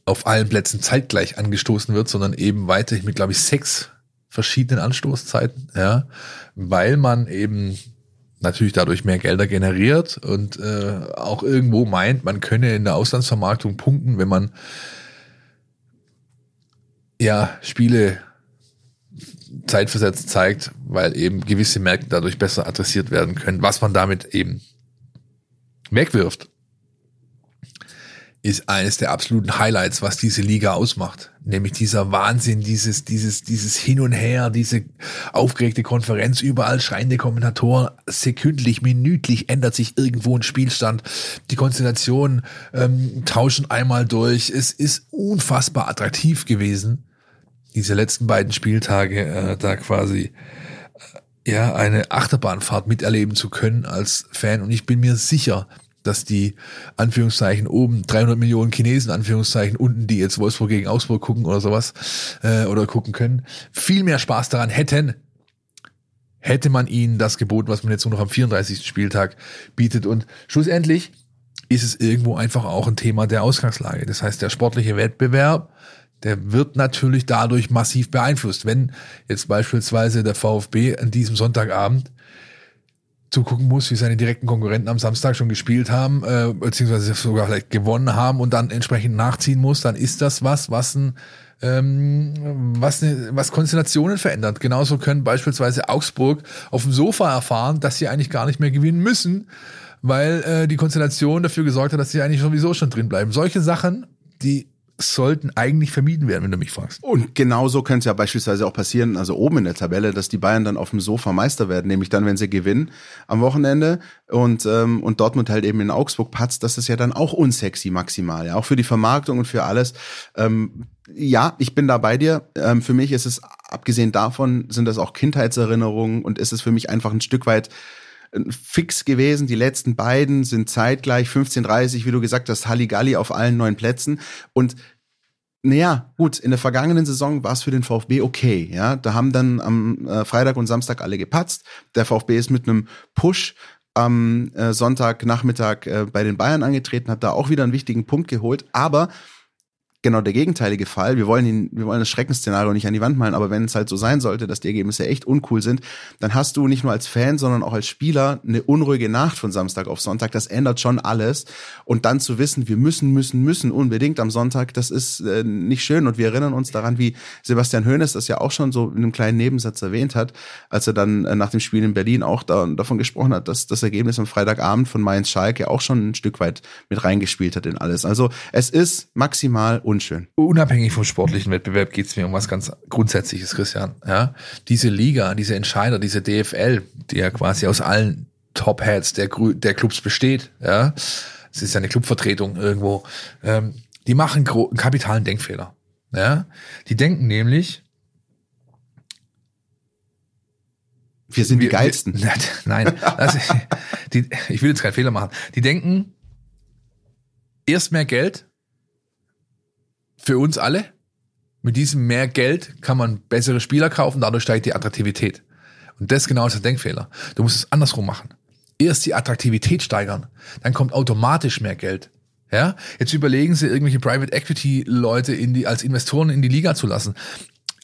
[SPEAKER 3] auf allen Plätzen zeitgleich angestoßen wird, sondern eben weiterhin mit, glaube ich, sechs verschiedenen Anstoßzeiten, ja, weil man eben natürlich dadurch mehr Gelder generiert und äh, auch irgendwo meint, man könne in der Auslandsvermarktung punkten, wenn man ja Spiele zeitversetzt zeigt, weil eben gewisse Märkte dadurch besser adressiert werden können. Was man damit eben wegwirft, ist eines der absoluten Highlights, was diese Liga ausmacht. Nämlich dieser Wahnsinn, dieses, dieses, dieses Hin und Her, diese aufgeregte Konferenz, überall schreiende Kommentatoren, sekündlich, minütlich ändert sich irgendwo ein Spielstand. Die Konstellationen ähm, tauschen einmal durch. Es ist unfassbar attraktiv gewesen, diese letzten beiden Spieltage äh, da quasi äh, ja eine Achterbahnfahrt miterleben zu können als Fan. Und ich bin mir sicher, dass die Anführungszeichen oben 300 Millionen Chinesen Anführungszeichen unten, die jetzt Wolfsburg gegen Augsburg gucken oder sowas äh, oder gucken können, viel mehr Spaß daran hätten, hätte man ihnen das geboten, was man jetzt nur noch am 34. Spieltag bietet. Und schlussendlich ist es irgendwo einfach auch ein Thema der Ausgangslage. Das heißt, der sportliche Wettbewerb, der wird natürlich dadurch massiv beeinflusst. Wenn jetzt beispielsweise der VfB an diesem Sonntagabend zugucken muss, wie seine direkten Konkurrenten am Samstag schon gespielt haben, äh, beziehungsweise sogar vielleicht gewonnen haben und dann entsprechend nachziehen muss, dann ist das was, was ein ähm, was, was Konstellationen verändert. Genauso können beispielsweise Augsburg auf dem Sofa erfahren, dass sie eigentlich gar nicht mehr gewinnen müssen, weil äh, die Konstellation dafür gesorgt hat, dass sie eigentlich sowieso schon drin bleiben. Solche Sachen, die sollten eigentlich vermieden werden, wenn du mich fragst.
[SPEAKER 2] Und genauso könnte es ja beispielsweise auch passieren, also oben in der Tabelle, dass die Bayern dann auf dem Sofa Meister werden, nämlich dann, wenn sie gewinnen am Wochenende und, ähm, und Dortmund halt eben in Augsburg patzt, das ist ja dann auch unsexy maximal, ja, auch für die Vermarktung und für alles. Ähm, ja, ich bin da bei dir. Ähm, für mich ist es, abgesehen davon, sind das auch Kindheitserinnerungen und ist es für mich einfach ein Stück weit fix gewesen. Die letzten beiden sind zeitgleich 15:30, wie du gesagt hast, Halligalli auf allen neun Plätzen und naja, gut, in der vergangenen Saison war es für den VfB okay, ja. Da haben dann am äh, Freitag und Samstag alle gepatzt. Der VfB ist mit einem Push am äh, Sonntagnachmittag äh, bei den Bayern angetreten, hat da auch wieder einen wichtigen Punkt geholt. Aber genau der gegenteilige Fall. Wir wollen ihn, wir wollen das Schreckensszenario nicht an die Wand malen, aber wenn es halt so sein sollte, dass die Ergebnisse echt uncool sind, dann hast du nicht nur als Fan, sondern auch als Spieler eine unruhige Nacht von Samstag auf Sonntag. Das ändert schon alles. Und dann zu wissen, wir müssen, müssen, müssen unbedingt am Sonntag, das ist äh, nicht schön. Und wir erinnern uns daran, wie Sebastian Hoeneß das ja auch schon so in einem kleinen Nebensatz erwähnt hat, als er dann äh, nach dem Spiel in Berlin auch da, davon gesprochen hat, dass das Ergebnis am Freitagabend von Mainz Schalke auch schon ein Stück weit mit reingespielt hat in alles. Also es ist maximal unschön.
[SPEAKER 3] Unabhängig vom sportlichen Wettbewerb geht es mir um was ganz Grundsätzliches, Christian. Ja, diese Liga, diese Entscheider, diese DFL, die ja quasi aus allen Top-Hats der, der Clubs besteht, ja, es ist ja eine Clubvertretung irgendwo, ähm, die machen einen kapitalen Denkfehler. Ja, die denken nämlich,
[SPEAKER 2] wir sind die geilsten.
[SPEAKER 3] Wir, nein, also, die, ich will jetzt keinen Fehler machen. Die denken, erst mehr Geld, für uns alle. Mit diesem mehr Geld kann man bessere Spieler kaufen, dadurch steigt die Attraktivität. Und das genau ist der Denkfehler. Du musst es andersrum machen. Erst die Attraktivität steigern, dann kommt automatisch mehr Geld. Ja, jetzt überlegen Sie, irgendwelche Private Equity Leute in die, als Investoren in die Liga zu lassen.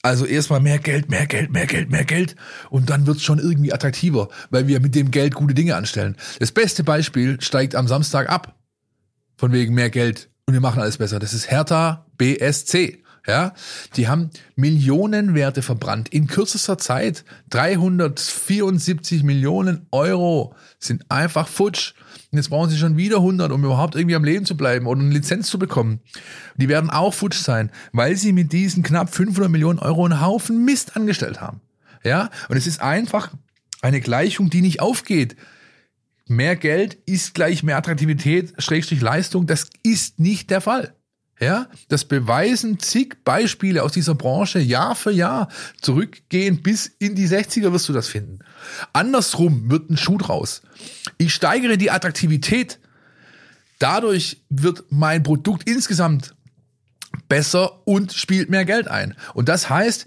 [SPEAKER 3] Also erstmal mehr Geld, mehr Geld, mehr Geld, mehr Geld und dann wird's schon irgendwie attraktiver, weil wir mit dem Geld gute Dinge anstellen. Das beste Beispiel steigt am Samstag ab. Von wegen mehr Geld und wir machen alles besser. Das ist Hertha BSC. Ja, die haben Millionenwerte verbrannt in kürzester Zeit. 374 Millionen Euro sind einfach futsch. Und jetzt brauchen sie schon wieder 100, um überhaupt irgendwie am Leben zu bleiben oder eine Lizenz zu bekommen. Die werden auch futsch sein, weil sie mit diesen knapp 500 Millionen Euro einen Haufen Mist angestellt haben. Ja, und es ist einfach eine Gleichung, die nicht aufgeht mehr Geld ist gleich mehr Attraktivität, Schrägstrich Leistung. Das ist nicht der Fall. Ja, das beweisen zig Beispiele aus dieser Branche Jahr für Jahr. Zurückgehen bis in die 60er wirst du das finden. Andersrum wird ein Schuh draus. Ich steigere die Attraktivität. Dadurch wird mein Produkt insgesamt besser und spielt mehr Geld ein. Und das heißt,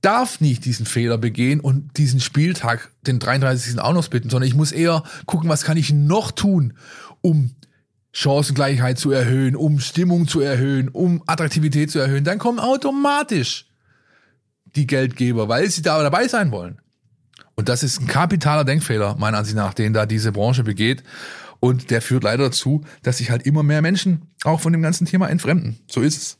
[SPEAKER 3] darf nicht diesen Fehler begehen und diesen Spieltag, den 33. auch noch bitten, sondern ich muss eher gucken, was kann ich noch tun, um Chancengleichheit zu erhöhen, um Stimmung zu erhöhen, um Attraktivität zu erhöhen. Dann kommen automatisch die Geldgeber, weil sie da dabei sein wollen. Und das ist ein kapitaler Denkfehler, meiner Ansicht nach, den da diese Branche begeht. Und der führt leider dazu, dass sich halt immer mehr Menschen auch von dem ganzen Thema entfremden. So ist es.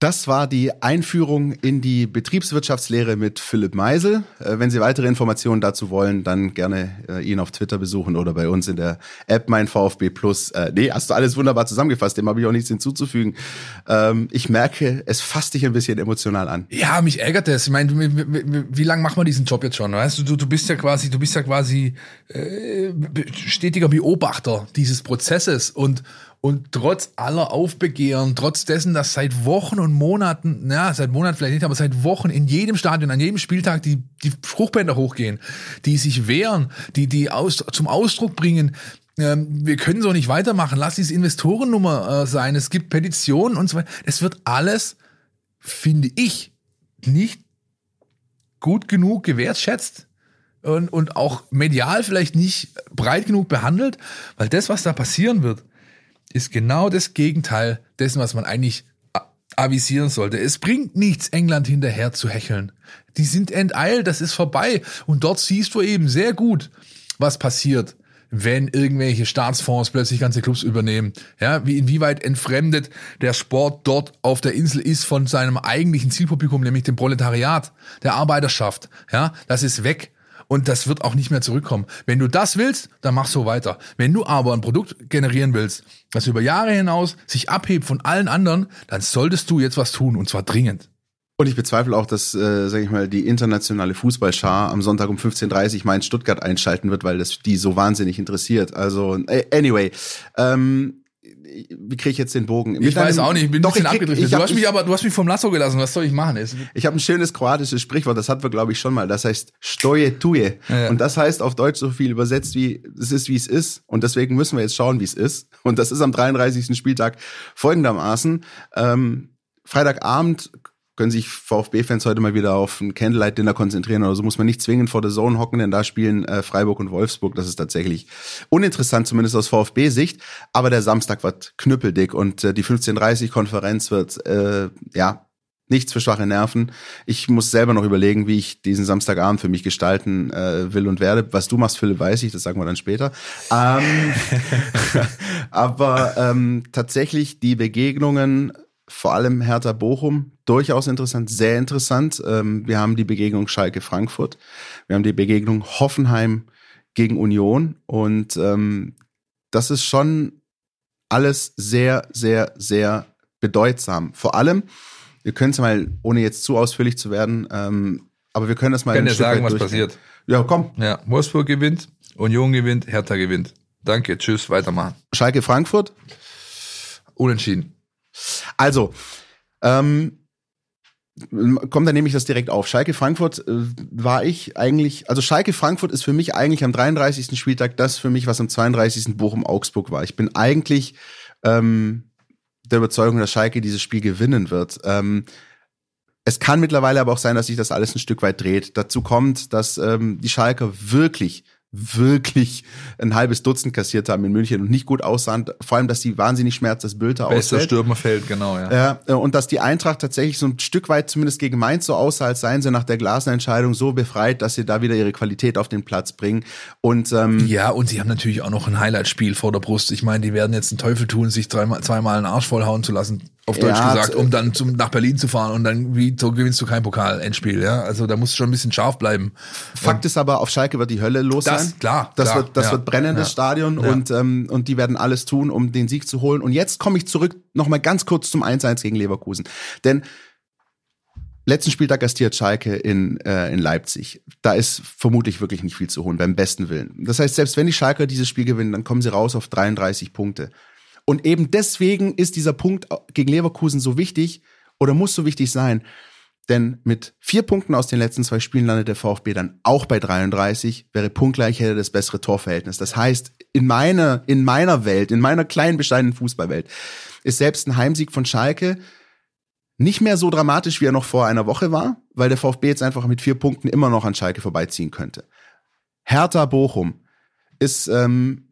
[SPEAKER 2] Das war die Einführung in die Betriebswirtschaftslehre mit Philipp Meisel. Äh, wenn Sie weitere Informationen dazu wollen, dann gerne äh, ihn auf Twitter besuchen oder bei uns in der App Mein VfB Plus. Äh, nee, hast du alles wunderbar zusammengefasst, dem habe ich auch nichts hinzuzufügen. Ähm, ich merke, es fasst dich ein bisschen emotional an.
[SPEAKER 3] Ja, mich ärgert das. Ich meine, wie, lange machen wir diesen Job jetzt schon? Weißt du, du, du bist ja quasi, du bist ja quasi äh, stetiger Beobachter dieses Prozesses und und trotz aller Aufbegehren, trotz dessen, dass seit Wochen und Monaten, na, seit Monaten vielleicht nicht, aber seit Wochen in jedem Stadion, an jedem Spieltag die, die Spruchbänder hochgehen, die sich wehren, die, die aus, zum Ausdruck bringen, ähm, wir können so nicht weitermachen, lass diese Investorennummer äh, sein, es gibt Petitionen und so weiter. Es wird alles, finde ich, nicht gut genug gewertschätzt und, und auch medial vielleicht nicht breit genug behandelt, weil das, was da passieren wird, ist genau das Gegenteil dessen, was man eigentlich avisieren sollte. Es bringt nichts, England hinterher zu hecheln. Die sind enteilt, das ist vorbei. Und dort siehst du eben sehr gut, was passiert, wenn irgendwelche Staatsfonds plötzlich ganze Clubs übernehmen. Ja, wie inwieweit entfremdet der Sport dort auf der Insel ist von seinem eigentlichen Zielpublikum, nämlich dem Proletariat, der Arbeiterschaft. Ja, das ist weg und das wird auch nicht mehr zurückkommen. Wenn du das willst, dann mach so weiter. Wenn du aber ein Produkt generieren willst, das über Jahre hinaus sich abhebt von allen anderen, dann solltest du jetzt was tun und zwar dringend.
[SPEAKER 2] Und ich bezweifle auch, dass, äh, sage ich mal, die internationale Fußballschar am Sonntag um 15.30 Uhr Mainz Stuttgart einschalten wird, weil das die so wahnsinnig interessiert. Also, äh, anyway, ähm, wie kriege ich jetzt den Bogen?
[SPEAKER 3] Mit ich weiß auch nicht, ich bin doch, ein bisschen
[SPEAKER 2] krieg,
[SPEAKER 3] abgedriftet. Du hast mich aber, du hast mich vom Lasso gelassen. Was soll ich machen?
[SPEAKER 2] Ich habe ein schönes kroatisches Sprichwort, das hatten wir, glaube ich, schon mal. Das heißt Stoje tuje. Ja. Und das heißt auf Deutsch so viel übersetzt wie es ist, wie es ist. Und deswegen müssen wir jetzt schauen, wie es ist. Und das ist am 33. Spieltag folgendermaßen. Ähm, Freitagabend können sich VfB-Fans heute mal wieder auf ein Candlelight-Dinner konzentrieren oder so muss man nicht zwingend vor der Zone hocken, denn da spielen äh, Freiburg und Wolfsburg. Das ist tatsächlich uninteressant, zumindest aus VfB-Sicht. Aber der Samstag wird knüppeldick und äh, die 15.30-Konferenz wird, äh, ja, nichts für schwache Nerven. Ich muss selber noch überlegen, wie ich diesen Samstagabend für mich gestalten äh, will und werde. Was du machst, Philipp, weiß ich, das sagen wir dann später. Ähm, aber ähm, tatsächlich die Begegnungen vor allem Hertha Bochum durchaus interessant, sehr interessant. Ähm, wir haben die Begegnung Schalke Frankfurt, wir haben die Begegnung Hoffenheim gegen Union und ähm, das ist schon alles sehr, sehr, sehr bedeutsam. Vor allem, wir können es mal, ohne jetzt zu ausführlich zu werden, ähm, aber wir können das mal.
[SPEAKER 3] Ich kann dir sagen, was passiert.
[SPEAKER 2] Ja, komm.
[SPEAKER 3] Ja, Wolfsburg gewinnt, Union gewinnt, Hertha gewinnt. Danke, tschüss, weitermachen.
[SPEAKER 2] Schalke Frankfurt?
[SPEAKER 3] Unentschieden.
[SPEAKER 2] Also, ähm, kommt dann nämlich das direkt auf. Schalke Frankfurt äh, war ich eigentlich, also Schalke Frankfurt ist für mich eigentlich am 33. Spieltag das für mich, was am 32. Bochum Augsburg war. Ich bin eigentlich ähm, der Überzeugung, dass Schalke dieses Spiel gewinnen wird. Ähm, es kann mittlerweile aber auch sein, dass sich das alles ein Stück weit dreht. Dazu kommt, dass ähm, die Schalker wirklich wirklich ein halbes Dutzend kassiert haben in München und nicht gut aussahen. Vor allem, dass die wahnsinnig Schmerz das Bülter
[SPEAKER 3] Bester ausfällt. Stürmerfeld, genau, ja.
[SPEAKER 2] ja. Äh, und dass die Eintracht tatsächlich so ein Stück weit zumindest gegen Mainz so aussah, als seien sie nach der Glasner-Entscheidung so befreit, dass sie da wieder ihre Qualität auf den Platz bringen. Und ähm,
[SPEAKER 3] Ja, und sie haben natürlich auch noch ein Highlight-Spiel vor der Brust. Ich meine, die werden jetzt einen Teufel tun, sich dreimal, zweimal einen Arsch vollhauen zu lassen auf Deutsch ja, gesagt, um dann zum, nach Berlin zu fahren und dann wie, so gewinnst du kein Pokal-Endspiel, ja. Also da musst du schon ein bisschen scharf bleiben.
[SPEAKER 2] Fakt und ist aber, auf Schalke wird die Hölle los
[SPEAKER 3] das,
[SPEAKER 2] sein.
[SPEAKER 3] Klar,
[SPEAKER 2] das
[SPEAKER 3] klar,
[SPEAKER 2] wird, das
[SPEAKER 3] ja,
[SPEAKER 2] wird brennendes ja, Stadion und, ähm, und die werden alles tun, um den Sieg zu holen. Und jetzt komme ich zurück nochmal ganz kurz zum 1-1 gegen Leverkusen. Denn letzten Spieltag gastiert Schalke in, äh, in Leipzig. Da ist vermutlich wirklich nicht viel zu holen, beim besten Willen. Das heißt, selbst wenn die Schalker dieses Spiel gewinnen, dann kommen sie raus auf 33 Punkte. Und eben deswegen ist dieser Punkt gegen Leverkusen so wichtig oder muss so wichtig sein. Denn mit vier Punkten aus den letzten zwei Spielen landet der VfB dann auch bei 33, wäre punktgleich, hätte das bessere Torverhältnis. Das heißt, in meiner, in meiner Welt, in meiner kleinen, bescheidenen Fußballwelt, ist selbst ein Heimsieg von Schalke nicht mehr so dramatisch, wie er noch vor einer Woche war, weil der VfB jetzt einfach mit vier Punkten immer noch an Schalke vorbeiziehen könnte. Hertha Bochum ist ähm,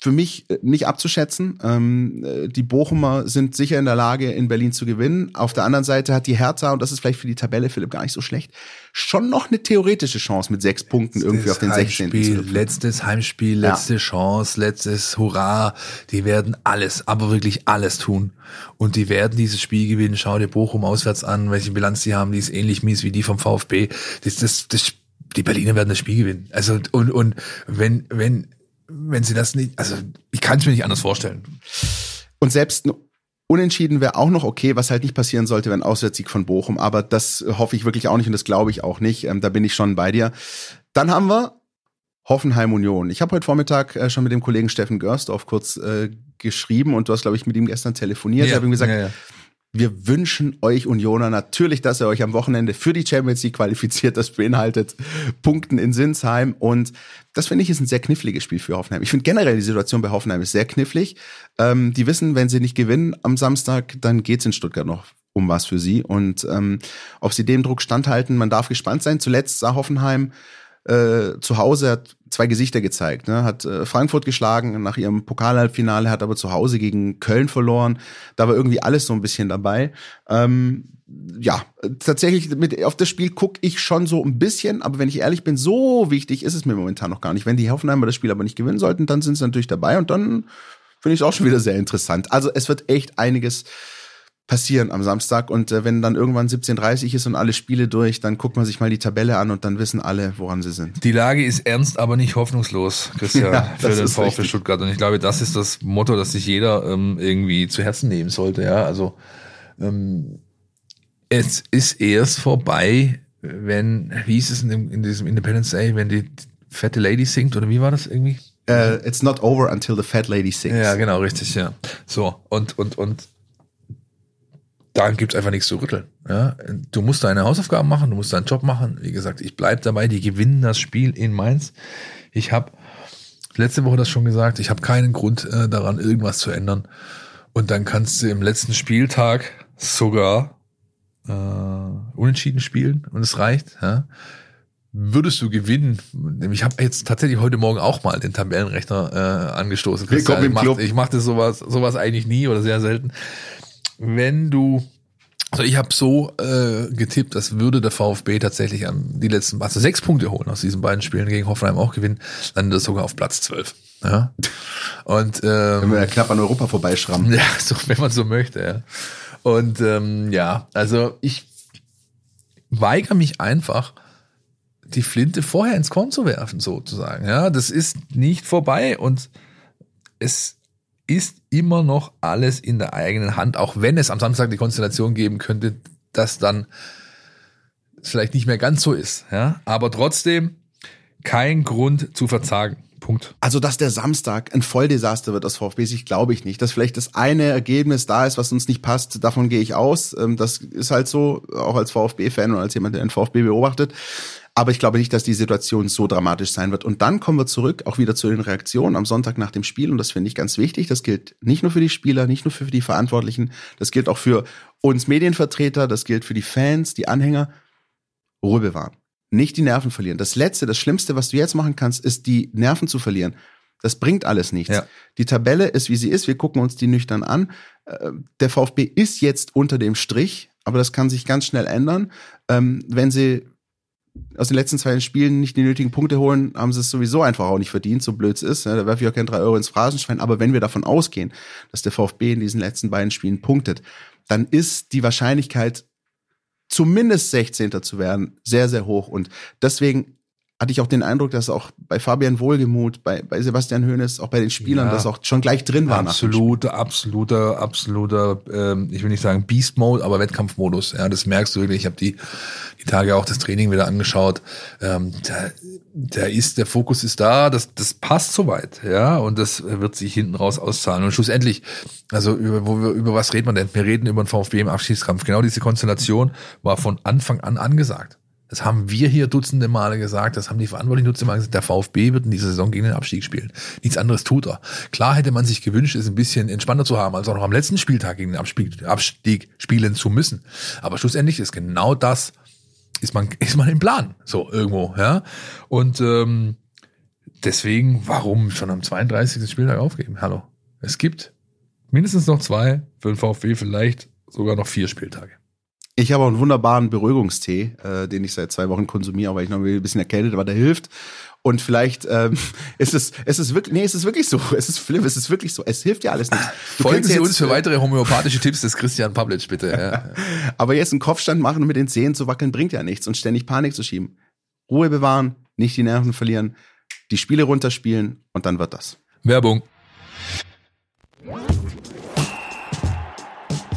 [SPEAKER 2] für mich äh, nicht abzuschätzen. Ähm, äh, die Bochumer sind sicher in der Lage, in Berlin zu gewinnen. Auf der anderen Seite hat die Hertha, und das ist vielleicht für die Tabelle, Philipp, gar nicht so schlecht, schon noch eine theoretische Chance mit sechs Punkten letztes irgendwie auf den 16.
[SPEAKER 3] Heimspiel, letztes Heimspiel, letzte ja. Chance, letztes Hurra. Die werden alles, aber wirklich alles tun. Und die werden dieses Spiel gewinnen. Schau dir Bochum auswärts an, welche Bilanz die haben. Die ist ähnlich mies wie die vom VfB. Das, das, das, die Berliner werden das Spiel gewinnen. Also, und, und wenn, wenn, wenn sie das nicht, also ich kann es mir nicht anders vorstellen.
[SPEAKER 2] Und selbst ein Unentschieden wäre auch noch okay, was halt nicht passieren sollte, wenn Auswärtssieg von Bochum. Aber das hoffe ich wirklich auch nicht und das glaube ich auch nicht. Ähm, da bin ich schon bei dir. Dann haben wir Hoffenheim Union. Ich habe heute Vormittag äh, schon mit dem Kollegen Steffen Görsdorf kurz äh, geschrieben und du hast, glaube ich, mit ihm gestern telefoniert. Ja, ich habe ihm gesagt, ja, ja. Wir wünschen euch Unioner natürlich, dass ihr euch am Wochenende für die Champions League qualifiziert. Das beinhaltet Punkten in Sinsheim. Und das finde ich ist ein sehr kniffliges Spiel für Hoffenheim. Ich finde generell die Situation bei Hoffenheim ist sehr knifflig. Ähm, die wissen, wenn sie nicht gewinnen am Samstag, dann geht's in Stuttgart noch um was für sie. Und ähm, ob sie dem Druck standhalten, man darf gespannt sein. Zuletzt sah Hoffenheim äh, zu Hause hat zwei Gesichter gezeigt. Ne? Hat äh, Frankfurt geschlagen nach ihrem Pokalhalbfinale, hat aber zu Hause gegen Köln verloren. Da war irgendwie alles so ein bisschen dabei. Ähm, ja, tatsächlich mit, auf das Spiel gucke ich schon so ein bisschen, aber wenn ich ehrlich bin, so wichtig ist es mir momentan noch gar nicht. Wenn die Hoffenheimer das Spiel aber nicht gewinnen sollten, dann sind sie natürlich dabei und dann finde ich es auch schon wieder sehr interessant. Also es wird echt einiges passieren am Samstag. Und äh, wenn dann irgendwann 17.30 ist und alle Spiele durch, dann guckt man sich mal die Tabelle an und dann wissen alle, woran sie sind.
[SPEAKER 3] Die Lage ist ernst, aber nicht hoffnungslos, Christian,
[SPEAKER 2] Ja,
[SPEAKER 3] für den VfB
[SPEAKER 2] richtig.
[SPEAKER 3] Stuttgart. Und ich glaube, das ist das Motto, das sich jeder ähm, irgendwie zu Herzen nehmen sollte. Ja, also ähm, es ist erst vorbei, wenn, wie hieß es in, dem, in diesem Independence Day, wenn die fette Lady singt, oder wie war das irgendwie?
[SPEAKER 2] Äh, it's not over until the fat lady sings.
[SPEAKER 3] Ja, genau, richtig, ja. So, und, und, und da gibt's einfach nichts zu rütteln. Ja? Du musst deine Hausaufgaben machen, du musst deinen Job machen. Wie gesagt, ich bleib dabei, die gewinnen das Spiel in Mainz. Ich habe letzte Woche das schon gesagt, ich habe keinen Grund äh, daran, irgendwas zu ändern. Und dann kannst du im letzten Spieltag sogar äh, unentschieden spielen und es reicht. Ja? Würdest du gewinnen? Ich habe jetzt tatsächlich heute Morgen auch mal den Tabellenrechner äh, angestoßen.
[SPEAKER 2] Willkommen im
[SPEAKER 3] ich mach,
[SPEAKER 2] Club.
[SPEAKER 3] Ich machte sowas, sowas eigentlich nie oder sehr selten. Wenn du also ich habe so äh, getippt, das würde der VfB tatsächlich an die letzten also sechs Punkte holen aus diesen beiden Spielen gegen Hoffenheim auch gewinnen, dann das sogar auf Platz zwölf. Ja. Und ähm,
[SPEAKER 2] Wenn wir ja knapp an Europa vorbeischrammen.
[SPEAKER 3] ja, so, wenn man so möchte, ja. Und ähm, ja, also ich weigere mich einfach, die Flinte vorher ins Korn zu werfen, sozusagen. Ja, das ist nicht vorbei und es ist immer noch alles in der eigenen Hand, auch wenn es am Samstag die Konstellation geben könnte, dass dann vielleicht nicht mehr ganz so ist. Ja, aber trotzdem kein Grund zu verzagen. Punkt.
[SPEAKER 2] Also, dass der Samstag ein Volldesaster wird aus VfB Sicht, glaube ich nicht. Dass vielleicht das eine Ergebnis da ist, was uns nicht passt, davon gehe ich aus. Ähm, Das ist halt so, auch als VfB-Fan und als jemand, der den VfB beobachtet. Aber ich glaube nicht, dass die Situation so dramatisch sein wird. Und dann kommen wir zurück, auch wieder zu den Reaktionen am Sonntag nach dem Spiel. Und das finde ich ganz wichtig. Das gilt nicht nur für die Spieler, nicht nur für die Verantwortlichen. Das gilt auch für uns Medienvertreter. Das gilt für die Fans, die Anhänger. Ruhe bewahren. Nicht die Nerven verlieren. Das Letzte, das Schlimmste, was du jetzt machen kannst, ist die Nerven zu verlieren. Das bringt alles nichts.
[SPEAKER 3] Ja.
[SPEAKER 2] Die Tabelle ist, wie sie ist. Wir gucken uns die nüchtern an. Äh, Der VfB ist jetzt unter dem Strich, aber das kann sich ganz schnell ändern. Ähm, Wenn sie aus den letzten zwei Spielen nicht die nötigen Punkte holen, haben sie es sowieso einfach auch nicht verdient, so blöd es ist. ne? Da werfe ich auch gerne drei Euro ins Phrasenschwein. Aber wenn wir davon ausgehen, dass der VfB in diesen letzten beiden Spielen punktet, dann ist die Wahrscheinlichkeit, zumindest 16. zu werden, sehr, sehr hoch. Und deswegen hatte ich auch den Eindruck, dass auch bei Fabian Wohlgemuth, bei, bei Sebastian Hoeneß, auch bei den Spielern,
[SPEAKER 3] Ja.
[SPEAKER 2] das auch schon gleich drin war.
[SPEAKER 3] Absoluter, absoluter, absoluter, ähm, ich will nicht sagen Beast Mode, aber Wettkampfmodus. Ja, das merkst du wirklich. Ich habe die, die Tage auch das Training wieder angeschaut. Ähm, da, da ist, der Fokus ist da, das, das passt soweit, ja, und das wird sich hinten raus auszahlen. Und schlussendlich, also über, wo wir, über was reden wir denn? Wir reden über den VfB im Abschiedskampf. Genau diese Konstellation war von Anfang an angesagt. Das haben wir hier dutzende Male gesagt, das haben die Verantwortlichen dutzende Male gesagt, der VfB wird in dieser Saison gegen den Abstieg spielen. Nichts anderes tut er. Klar hätte man sich gewünscht, es ein bisschen entspannter zu haben, als auch noch am letzten Spieltag gegen den Abstieg, Abstieg spielen zu müssen. Aber schlussendlich ist genau das, ist man, ist man im Plan, so irgendwo, ja. Und ähm, deswegen, warum schon am 32. Spieltag aufgeben? Hallo. Es gibt mindestens noch zwei, für den VfB vielleicht sogar noch vier Spieltage.
[SPEAKER 2] Ich habe auch einen wunderbaren Beruhigungstee, äh, den ich seit zwei Wochen konsumiere, weil ich noch ein bisschen erkältet war, der hilft. Und vielleicht ähm, ist es, es ist wirklich, nee, es ist wirklich so. Es ist schlimm, es ist wirklich so. Es hilft ja alles nicht. Du
[SPEAKER 3] Folgen Sie
[SPEAKER 2] jetzt,
[SPEAKER 3] uns für
[SPEAKER 2] äh,
[SPEAKER 3] weitere homöopathische Tipps des Christian Pavlic, bitte. Ja.
[SPEAKER 2] Aber jetzt einen Kopfstand machen und mit den Zehen zu wackeln bringt ja nichts und ständig Panik zu schieben. Ruhe bewahren, nicht die Nerven verlieren, die Spiele runterspielen und dann wird das.
[SPEAKER 3] Werbung.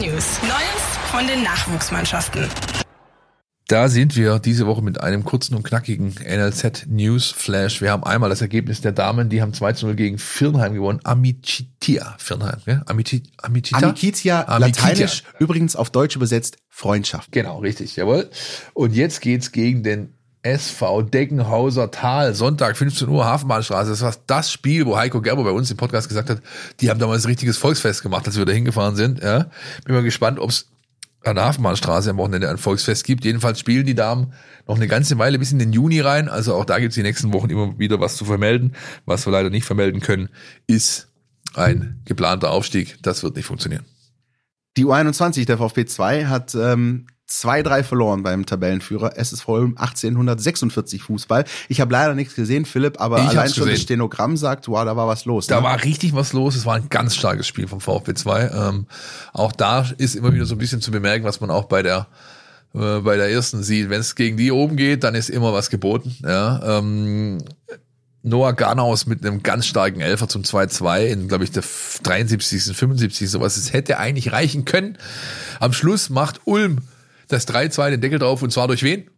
[SPEAKER 1] News. Neues von den Nachwuchsmannschaften.
[SPEAKER 3] Da sind wir diese Woche mit einem kurzen und knackigen NLZ News Flash. Wir haben einmal das Ergebnis der Damen, die haben 2 zu 0 gegen Firnheim gewonnen. Amicitia, Firnheim, ja? Amici, Amicita?
[SPEAKER 2] Amikitia,
[SPEAKER 3] Amikitia.
[SPEAKER 2] lateinisch, übrigens auf Deutsch übersetzt Freundschaft.
[SPEAKER 3] Genau, richtig, jawohl. Und jetzt geht's gegen den SV Deckenhauser Tal, Sonntag, 15 Uhr, Hafenbahnstraße. Das war das Spiel, wo Heiko Gerber bei uns im Podcast gesagt hat, die haben damals ein richtiges Volksfest gemacht, als wir da hingefahren sind. Ja. Bin mal gespannt, ob es an der Hafenbahnstraße am Wochenende ein Volksfest gibt. Jedenfalls spielen die Damen noch eine ganze Weile bis in den Juni rein. Also auch da gibt's die nächsten Wochen immer wieder was zu vermelden. Was wir leider nicht vermelden können, ist ein geplanter Aufstieg. Das wird nicht funktionieren.
[SPEAKER 2] Die U21 der VfB 2 hat ähm, 2-3 verloren beim Tabellenführer SSV Ulm 1846 Fußball. Ich habe leider nichts gesehen, Philipp, aber
[SPEAKER 3] Ich
[SPEAKER 2] allein schon
[SPEAKER 3] gesehen.
[SPEAKER 2] das Stenogramm sagt, wow, da war was los.
[SPEAKER 3] Da
[SPEAKER 2] ne?
[SPEAKER 3] war richtig was los. Es war ein ganz starkes Spiel vom VfB 2. Ähm, auch da ist immer wieder so ein bisschen zu bemerken, was man auch bei der äh, bei der ersten sieht. Wenn es gegen die oben geht, dann ist immer was geboten. Ja, ähm, Noah Garnaus mit einem ganz starken Elfer zum 2-2 in, glaube ich, der 73., 75. sowas. Es hätte eigentlich reichen können. Am Schluss macht Ulm das 3-2 den Deckel drauf und zwar durch wen?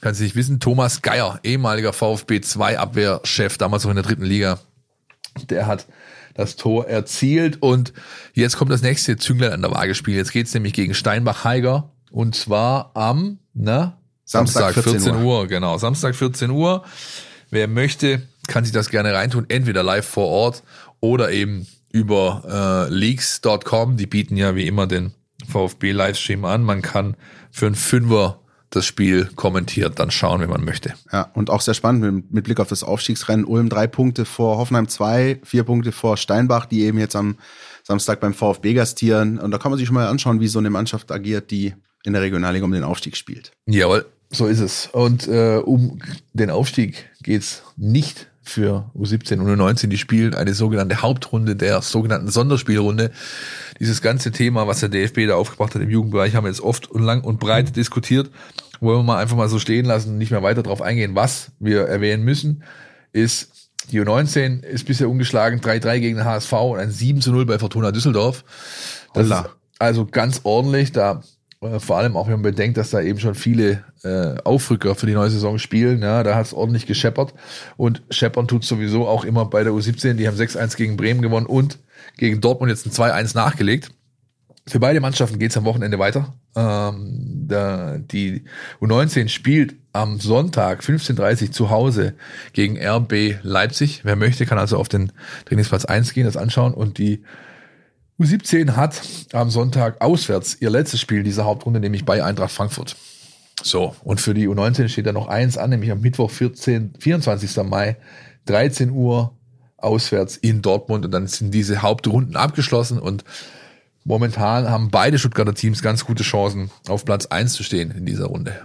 [SPEAKER 3] Kannst du nicht wissen, Thomas Geier, ehemaliger VfB 2 Abwehrchef, damals noch in der dritten Liga. Der hat das Tor erzielt und jetzt kommt das nächste Zünglein an der Waage Spiel. Jetzt geht's nämlich gegen Steinbach-Heiger und zwar am na,
[SPEAKER 2] Samstag, 14
[SPEAKER 3] Uhr. Genau, Samstag 14 Uhr. Wer möchte, kann sich das gerne reintun, entweder live vor Ort oder eben über äh, leaks.com. Die bieten ja wie immer den VfB-Livestream an. Man kann für einen Fünfer das Spiel kommentiert dann schauen, wenn man möchte.
[SPEAKER 2] Ja, und auch sehr spannend mit, mit Blick auf das Aufstiegsrennen. Ulm drei Punkte vor Hoffenheim zwei, vier Punkte vor Steinbach, die eben jetzt am Samstag beim VfB gastieren. Und da kann man sich schon mal anschauen, wie so eine Mannschaft agiert, die in der Regionalliga um den Aufstieg spielt.
[SPEAKER 3] Jawohl, so ist es. Und äh, um den Aufstieg geht's nicht für U17 und U19. Die spielen eine sogenannte Hauptrunde der sogenannten Sonderspielrunde. Dieses ganze Thema, was der DFB da aufgebracht hat im Jugendbereich, haben wir jetzt oft und lang und breit diskutiert. Wollen wir mal einfach mal so stehen lassen und nicht mehr weiter darauf eingehen. Was wir erwähnen müssen, ist, die U19 ist bisher ungeschlagen, 3-3 gegen den HSV und ein 7-0 bei Fortuna Düsseldorf. Das
[SPEAKER 2] Holla.
[SPEAKER 3] ist also ganz ordentlich. Da vor allem auch, wenn man bedenkt, dass da eben schon viele äh, Aufrücker für die neue Saison spielen. Ja, da hat es ordentlich gescheppert. Und scheppern tut sowieso auch immer bei der U17. Die haben 6-1 gegen Bremen gewonnen und gegen Dortmund jetzt ein 2-1 nachgelegt. Für beide Mannschaften geht's am Wochenende weiter. Ähm, da, die U19 spielt am Sonntag 15.30 zu Hause gegen RB Leipzig. Wer möchte, kann also auf den Trainingsplatz 1 gehen, das anschauen. Und die U17 hat am Sonntag auswärts ihr letztes Spiel dieser Hauptrunde, nämlich bei Eintracht Frankfurt. So, und für die U19 steht da noch eins an, nämlich am Mittwoch 14, 24. Mai, 13 Uhr auswärts in Dortmund und dann sind diese Hauptrunden abgeschlossen und momentan haben beide Stuttgarter Teams ganz gute Chancen, auf Platz 1 zu stehen in dieser Runde.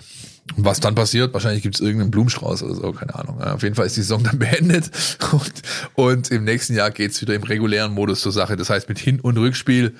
[SPEAKER 3] Was dann passiert, wahrscheinlich gibt es irgendeinen Blumenstrauß oder so, keine Ahnung. Auf jeden Fall ist die Saison dann beendet und, und im nächsten Jahr geht's wieder im regulären Modus zur Sache. Das heißt mit Hin- und Rückspiel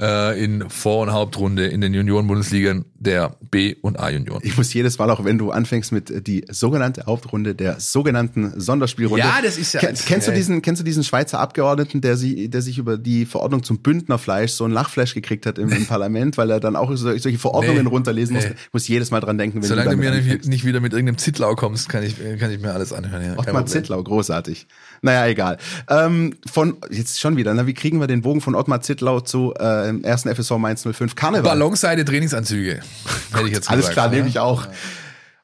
[SPEAKER 3] äh, in Vor- und Hauptrunde in den Junioren-Bundesligen der B- und A-Junioren.
[SPEAKER 2] Ich muss jedes Mal, auch wenn du anfängst mit äh, die sogenannte Hauptrunde der sogenannten Sonderspielrunde.
[SPEAKER 3] Ja, das ist ja-
[SPEAKER 2] Ken, kennst du diesen, kennst du diesen Schweizer Abgeordneten, der sich, der sich über die Verordnung zum Bündnerfleisch so ein Lachflash gekriegt hat im, im Parlament, weil er dann auch so, solche Verordnungen
[SPEAKER 3] Nee.
[SPEAKER 2] runterlesen musste?
[SPEAKER 3] Nee.
[SPEAKER 2] Ich muss jedes Mal dran denken, wenn
[SPEAKER 3] Solange du
[SPEAKER 2] du
[SPEAKER 3] mir
[SPEAKER 2] anfängst.
[SPEAKER 3] nicht wieder mit irgendeinem Zitlau kommst, kann ich, kann ich mir alles anhören. Ja,
[SPEAKER 2] Ottmar. Zittlau, großartig. Naja, egal. Ähm, von, jetzt schon wieder, na, wie kriegen wir den Bogen von Ottmar Zittlau zu äh, im ersten FSV Mainz 05? Karneval.
[SPEAKER 3] Ballonseide Trainingsanzüge. Hätte ich jetzt
[SPEAKER 2] Alles klar,
[SPEAKER 3] ja.
[SPEAKER 2] nehme ich auch.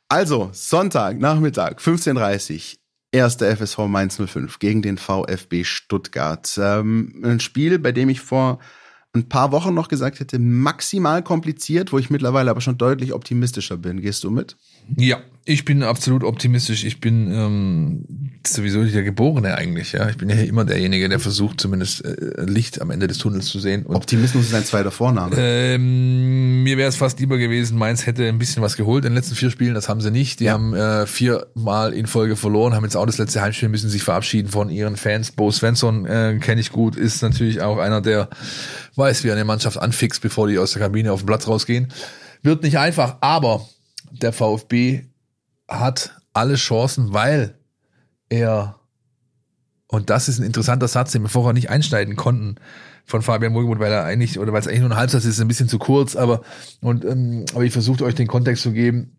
[SPEAKER 2] Also, Sonntag, Nachmittag, 15.30 Uhr. Erster FSV Mainz 05 gegen den VfB Stuttgart. Ähm, ein Spiel, bei dem ich vor ein paar Wochen noch gesagt hätte, maximal kompliziert, wo ich mittlerweile aber schon deutlich optimistischer bin. Gehst du mit?
[SPEAKER 3] Ja, ich bin absolut optimistisch. Ich bin ähm, sowieso der Geborene eigentlich. Ja, ich bin ja immer derjenige, der versucht, zumindest äh, Licht am Ende des Tunnels zu sehen. Und
[SPEAKER 2] Optimismus ist ein zweiter Vorname.
[SPEAKER 3] ähm, mir wäre es fast lieber gewesen, Mainz hätte ein bisschen was geholt in den letzten vier Spielen. Das haben sie nicht. Die
[SPEAKER 2] Ja.
[SPEAKER 3] haben äh, viermal in Folge verloren, haben jetzt auch das letzte Heimspiel, müssen sich verabschieden von ihren Fans. Bo Svensson äh, kenne ich gut, ist natürlich auch einer, der weiß, wie er eine Mannschaft anfixt, bevor die aus der Kabine auf den Platz rausgehen. Wird nicht einfach, aber der VfB hat alle Chancen, weil er Und das ist ein interessanter Satz, den wir vorher nicht einschneiden konnten von Fabian Wohlgemuth, weil er eigentlich, oder weil es eigentlich nur ein Halbsatz ist, ein bisschen zu kurz, aber, und, ähm, aber ich versuche euch den Kontext zu geben.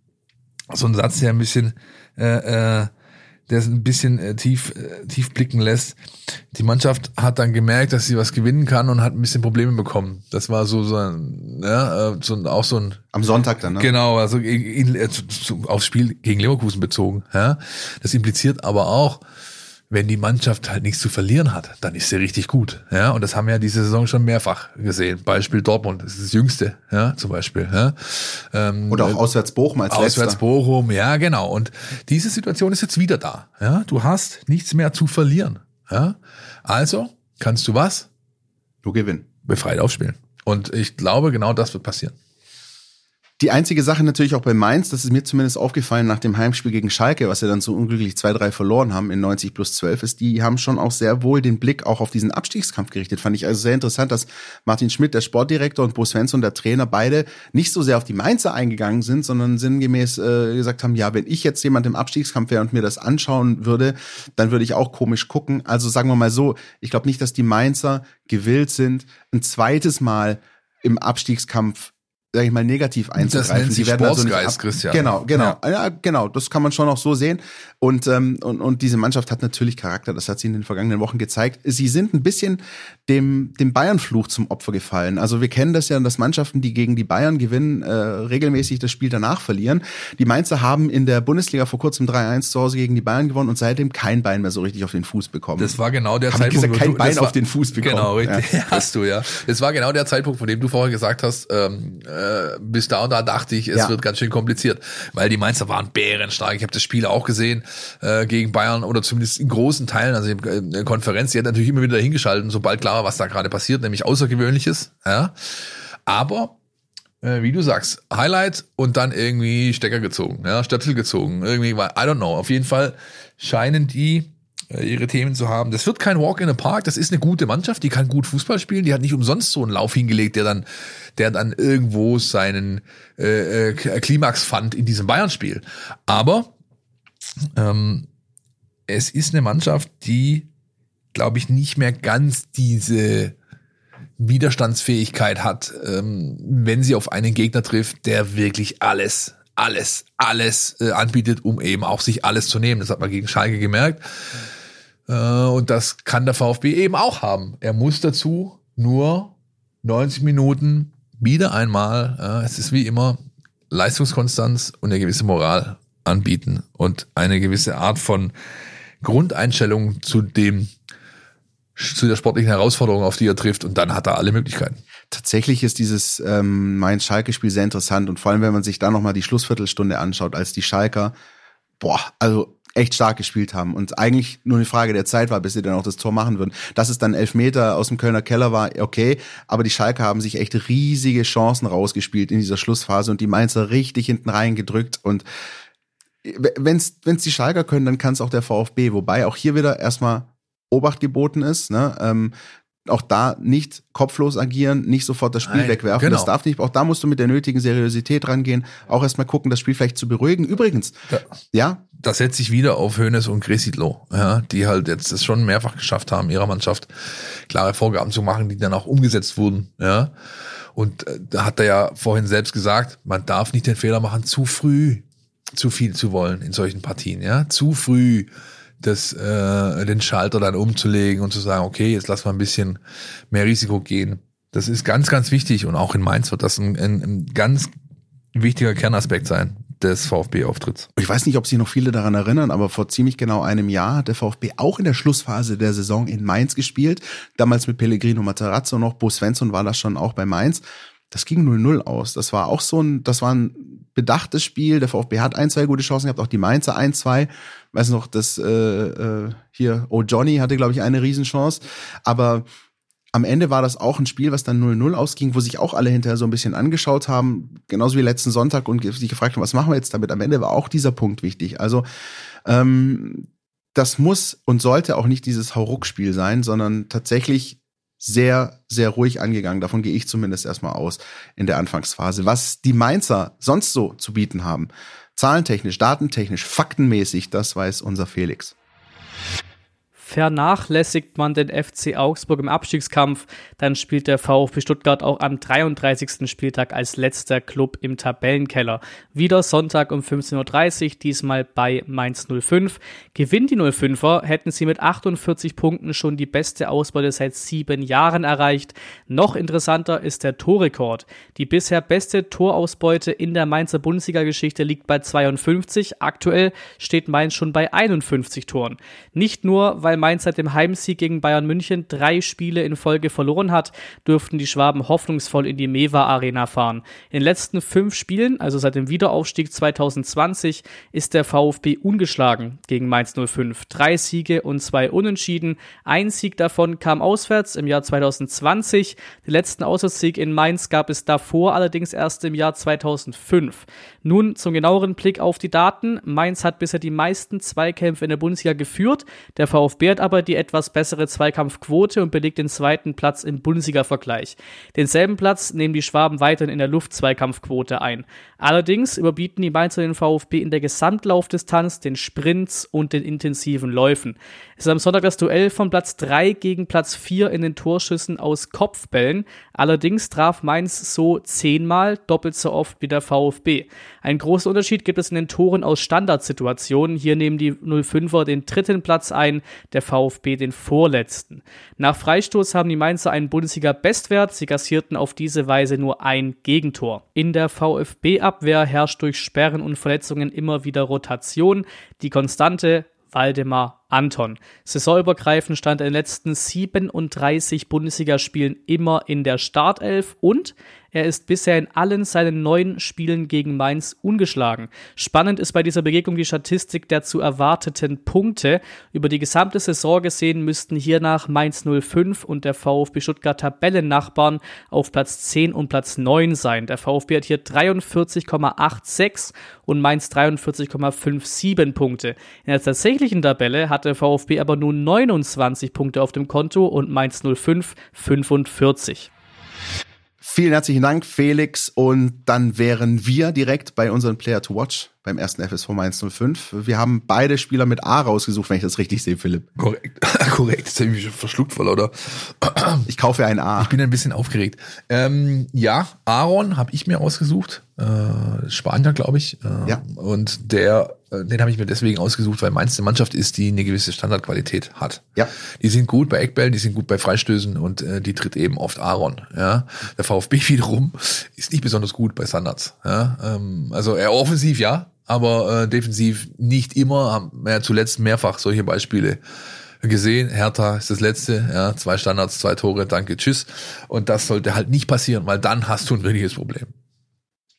[SPEAKER 3] So ein Satz, der ein bisschen, äh, äh, der es ein bisschen äh, tief, äh, tief blicken lässt. Die Mannschaft hat dann gemerkt, dass sie was gewinnen kann und hat ein bisschen Probleme bekommen. Das war so, so, ein, ja, äh, so ein, auch so ein.
[SPEAKER 2] Am Sonntag dann, ne?
[SPEAKER 3] Genau, also in, in, zu, zu, aufs Spiel gegen Leverkusen bezogen. Ja. Das impliziert aber auch, wenn die Mannschaft halt nichts zu verlieren hat, dann ist sie richtig gut. Ja, und das haben wir ja diese Saison schon mehrfach gesehen. Beispiel Dortmund, das ist das Jüngste, ja, zum Beispiel. Ja.
[SPEAKER 2] Ähm, Oder auch auswärts Bochum als
[SPEAKER 3] Auswärts letzter. Bochum, ja, genau. Und diese Situation ist jetzt wieder da. Ja, du hast nichts mehr zu verlieren. Ja, also kannst du was?
[SPEAKER 2] Du gewinnen.
[SPEAKER 3] Befreit aufspielen. Und ich glaube, genau das wird passieren.
[SPEAKER 2] Die einzige Sache natürlich auch bei Mainz, das ist mir zumindest aufgefallen nach dem Heimspiel gegen Schalke, was sie dann so unglücklich 2-3 verloren haben in 90 plus 12, ist, die haben schon auch sehr wohl den Blick auch auf diesen Abstiegskampf gerichtet. Fand ich also sehr interessant, dass Martin Schmidt, der Sportdirektor, und Bo Svensson, der Trainer, beide nicht so sehr auf die Mainzer eingegangen sind, sondern sinngemäß äh, gesagt haben, ja, wenn ich jetzt jemand im Abstiegskampf wäre und mir das anschauen würde, dann würde ich auch komisch gucken. Also sagen wir mal so, ich glaube nicht, dass die Mainzer gewillt sind, ein zweites Mal im Abstiegskampf sag ich mal, negativ einzugreifen. Das nennt
[SPEAKER 3] sich die werden also nicht Christian.
[SPEAKER 2] Genau, genau. Ja. ja. genau. Das kann man schon auch so sehen. Und, ähm, und, und diese Mannschaft hat natürlich Charakter. Das hat sie in den vergangenen Wochen gezeigt. Sie sind ein bisschen dem, dem Bayern-Fluch zum Opfer gefallen. Also wir kennen das ja, dass Mannschaften, die gegen die Bayern gewinnen, äh, regelmäßig das Spiel danach verlieren. Die Mainzer haben in der Bundesliga vor kurzem 3-1 zu Hause gegen die Bayern gewonnen und seitdem kein Bein mehr so richtig auf den Fuß bekommen.
[SPEAKER 3] Das war genau der
[SPEAKER 2] Hab
[SPEAKER 3] Zeitpunkt.
[SPEAKER 2] Ich gesagt, kein Bein war, auf den Fuß bekommen.
[SPEAKER 3] Genau, richtig. Ja. Hast du, ja. Das war genau der Zeitpunkt, von dem du vorher gesagt hast, ähm, äh, bis da und da dachte ich, es ja. wird ganz schön kompliziert, weil die Mainzer waren bärenstark. Ich habe das Spiel auch gesehen äh, gegen Bayern oder zumindest in großen Teilen, also in der Konferenz, die hat natürlich immer wieder hingeschaltet, sobald klar war, was da gerade passiert, nämlich Außergewöhnliches. Ja. Aber äh, wie du sagst, Highlight und dann irgendwie Stecker gezogen, ja, Stöpsel gezogen, irgendwie, I don't know. Auf jeden Fall scheinen die äh, ihre Themen zu haben. Das wird kein Walk in the Park, das ist eine gute Mannschaft, die kann gut Fußball spielen, die hat nicht umsonst so einen Lauf hingelegt, der dann, der dann irgendwo seinen äh, äh Klimax fand in diesem Bayern-Spiel. Aber ähm, es ist eine Mannschaft, die, glaube ich, nicht mehr ganz diese Widerstandsfähigkeit hat, ähm, wenn sie auf einen Gegner trifft, der wirklich alles, alles, alles äh, anbietet, um eben auch sich alles zu nehmen. Das hat man gegen Schalke gemerkt. Äh, und das kann der VfB eben auch haben. Er muss dazu nur 90 Minuten wieder einmal, äh, es ist wie immer, Leistungskonstanz und eine gewisse Moral anbieten und eine gewisse Art von Grundeinstellung zu dem zu der sportlichen Herausforderung, auf die er trifft, und dann hat er alle Möglichkeiten.
[SPEAKER 2] Tatsächlich ist dieses ähm, Mainz-Schalke-Spiel sehr interessant und vor allem, wenn man sich da nochmal die Schlussviertelstunde anschaut, als die Schalker, boah, also echt stark gespielt haben und eigentlich nur eine Frage der Zeit war, bis sie dann auch das Tor machen würden. Dass es dann elf Meter aus dem Kölner Keller war, okay, aber die Schalker haben sich echt riesige Chancen rausgespielt in dieser Schlussphase und die Mainzer richtig hinten reingedrückt und wenn's wenn's die Schalker können, dann kann es auch der VfB. Wobei auch hier wieder erstmal Obacht geboten ist. Ne? Ähm, auch da nicht kopflos agieren, nicht sofort das Spiel Nein, wegwerfen. Genau. Das darf nicht. Auch da musst du mit der nötigen Seriosität rangehen. Auch erstmal gucken, das Spiel vielleicht zu beruhigen. Übrigens, ja. ja?
[SPEAKER 3] Das setzt sich wieder auf Hönes und Gresidlo, ja, die halt jetzt das schon mehrfach geschafft haben, ihrer Mannschaft klare Vorgaben zu machen, die dann auch umgesetzt wurden, ja. Und äh, da hat er ja vorhin selbst gesagt, man darf nicht den Fehler machen, zu früh zu viel zu wollen in solchen Partien, ja. Zu früh das, äh, den Schalter dann umzulegen und zu sagen, okay, jetzt lass mal ein bisschen mehr Risiko gehen. Das ist ganz, ganz wichtig und auch in Mainz wird das ein, ein, ein ganz wichtiger Kernaspekt sein des VfB-Auftritts.
[SPEAKER 2] Ich weiß nicht, ob sich noch viele daran erinnern, aber vor ziemlich genau einem Jahr hat der VfB auch in der Schlussphase der Saison in Mainz gespielt. Damals mit Pellegrino Materazzo noch. Bo Svensson war das schon auch bei Mainz. Das ging 0-0 aus. Das war auch so ein, das war ein bedachtes Spiel. Der VfB hat ein, zwei gute Chancen gehabt, auch die Mainzer ein, zwei. Weiß noch, das äh, äh, hier, oh Johnny hatte, glaube ich, eine Riesenchance. Aber am Ende war das auch ein Spiel, was dann 0-0 ausging, wo sich auch alle hinterher so ein bisschen angeschaut haben, genauso wie letzten Sonntag und sich gefragt haben, was machen wir jetzt damit? Am Ende war auch dieser Punkt wichtig. Also ähm, das muss und sollte auch nicht dieses Hauruck-Spiel sein, sondern tatsächlich sehr, sehr ruhig angegangen. Davon gehe ich zumindest erstmal aus in der Anfangsphase. Was die Mainzer sonst so zu bieten haben, zahlentechnisch, datentechnisch, faktenmäßig, das weiß unser Felix.
[SPEAKER 5] Vernachlässigt man den FC Augsburg im Abstiegskampf, dann spielt der VfB Stuttgart auch am 33. Spieltag als letzter Club im Tabellenkeller. Wieder Sonntag um 15.30 Uhr, diesmal bei Mainz 05. Gewinnt die 05er, hätten sie mit 48 Punkten schon die beste Ausbeute seit sieben Jahren erreicht. Noch interessanter ist der Torrekord. Die bisher beste Torausbeute in der Mainzer Bundesliga-Geschichte liegt bei 52. Aktuell steht Mainz schon bei 51 Toren. Nicht nur, weil Mainz seit dem Heimsieg gegen Bayern München drei Spiele in Folge verloren hat, dürften die Schwaben hoffnungsvoll in die Mewa Arena fahren. In den letzten fünf Spielen, also seit dem Wiederaufstieg 2020, ist der VfB ungeschlagen gegen Mainz 05. Drei Siege und zwei Unentschieden. Ein Sieg davon kam auswärts im Jahr 2020. Den letzten Auswärtssieg in Mainz gab es davor allerdings erst im Jahr 2005. Nun zum genaueren Blick auf die Daten. Mainz hat bisher die meisten Zweikämpfe in der Bundesliga geführt. Der VfB hat aber die etwas bessere Zweikampfquote und belegt den zweiten Platz im Bundesliga-Vergleich. Denselben Platz nehmen die Schwaben weiterhin in der Luftzweikampfquote ein. Allerdings überbieten die Mainzer den VfB in der Gesamtlaufdistanz, den Sprints und den intensiven Läufen. Es ist am Sonntag das Duell von Platz 3 gegen Platz 4 in den Torschüssen aus Kopfbällen. Allerdings traf Mainz so zehnmal, doppelt so oft wie der VfB. Ein großer Unterschied gibt es in den Toren aus Standardsituationen. Hier nehmen die 05er den dritten Platz ein, der VfB den vorletzten. Nach Freistoß haben die Mainzer einen Bundesliga-Bestwert. Sie kassierten auf diese Weise nur ein Gegentor. In der VfB-Abwehr herrscht durch Sperren und Verletzungen immer wieder Rotation. Die Konstante Waldemar Anton. Saisonübergreifend stand er in den letzten 37 Bundesligaspielen immer in der Startelf und er ist bisher in allen seinen neun Spielen gegen Mainz ungeschlagen. Spannend ist bei dieser Begegnung die Statistik der zu erwarteten Punkte. Über die gesamte Saison gesehen müssten hiernach Mainz 05 und der VfB Stuttgart Tabellennachbarn auf Platz 10 und Platz 9 sein. Der VfB hat hier 43,86 und Mainz 43,57 Punkte. In der tatsächlichen Tabelle hat der VfB aber nur 29 Punkte auf dem Konto und Mainz 05 45.
[SPEAKER 2] Vielen herzlichen Dank, Felix. Und dann wären wir direkt bei unseren Player to Watch beim ersten FSV Mainz 05. Wir haben beide Spieler mit A rausgesucht, wenn ich das richtig sehe, Philipp.
[SPEAKER 3] Korrekt, korrekt. Das habe ich schon verschluckt voll, oder?
[SPEAKER 2] Ich kaufe ein A.
[SPEAKER 3] Ich bin ein bisschen aufgeregt. Ähm, ja, Aaron habe ich mir ausgesucht. Äh, Spanier, glaube ich. Äh,
[SPEAKER 2] Ja.
[SPEAKER 3] Und der, den habe ich mir deswegen ausgesucht, weil Mainz eine Mannschaft ist, die eine gewisse Standardqualität hat.
[SPEAKER 2] Ja.
[SPEAKER 3] Die sind gut bei Eckbällen, die sind gut bei Freistößen und äh, die tritt eben oft Aaron. Ja. Der VfB wiederum ist nicht besonders gut bei Standards. Ja. Ähm, also eher offensiv, ja, aber äh, defensiv nicht immer. Haben wir ja zuletzt mehrfach solche Beispiele gesehen. Hertha ist das letzte, ja, zwei Standards, zwei Tore, danke, tschüss. Und das sollte halt nicht passieren, weil dann hast du ein wirkliches Problem.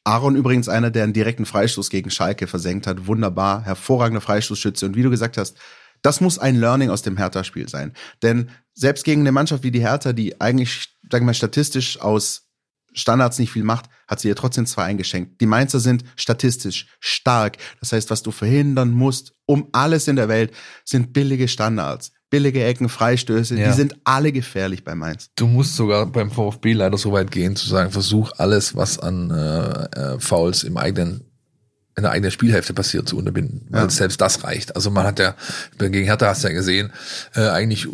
[SPEAKER 2] Aaron übrigens einer, der einen direkten Freistoß gegen Schalke versenkt hat. Wunderbar, hervorragender Freistoßschütze. Und wie du gesagt hast, das muss ein Learning aus dem Hertha-Spiel sein. Denn selbst gegen eine Mannschaft wie die Hertha, die eigentlich, sagen wir mal, statistisch aus Standards nicht viel macht, hat sie ihr trotzdem zwei eingeschenkt. Die Mainzer sind statistisch stark. Das heißt, was du verhindern musst, um alles in der Welt, sind billige Standards. Billige Ecken, Freistöße,
[SPEAKER 3] Ja.
[SPEAKER 2] die sind alle gefährlich bei Mainz.
[SPEAKER 3] Du musst sogar beim VfB leider so weit gehen, zu sagen, versuch alles, was an äh, äh, Fouls im eigenen in der eigenen Spielhälfte passiert, zu unterbinden. Weil
[SPEAKER 2] Ja.
[SPEAKER 3] selbst das reicht. Also man hat ja, gegen Hertha hast du ja gesehen, äh, eigentlich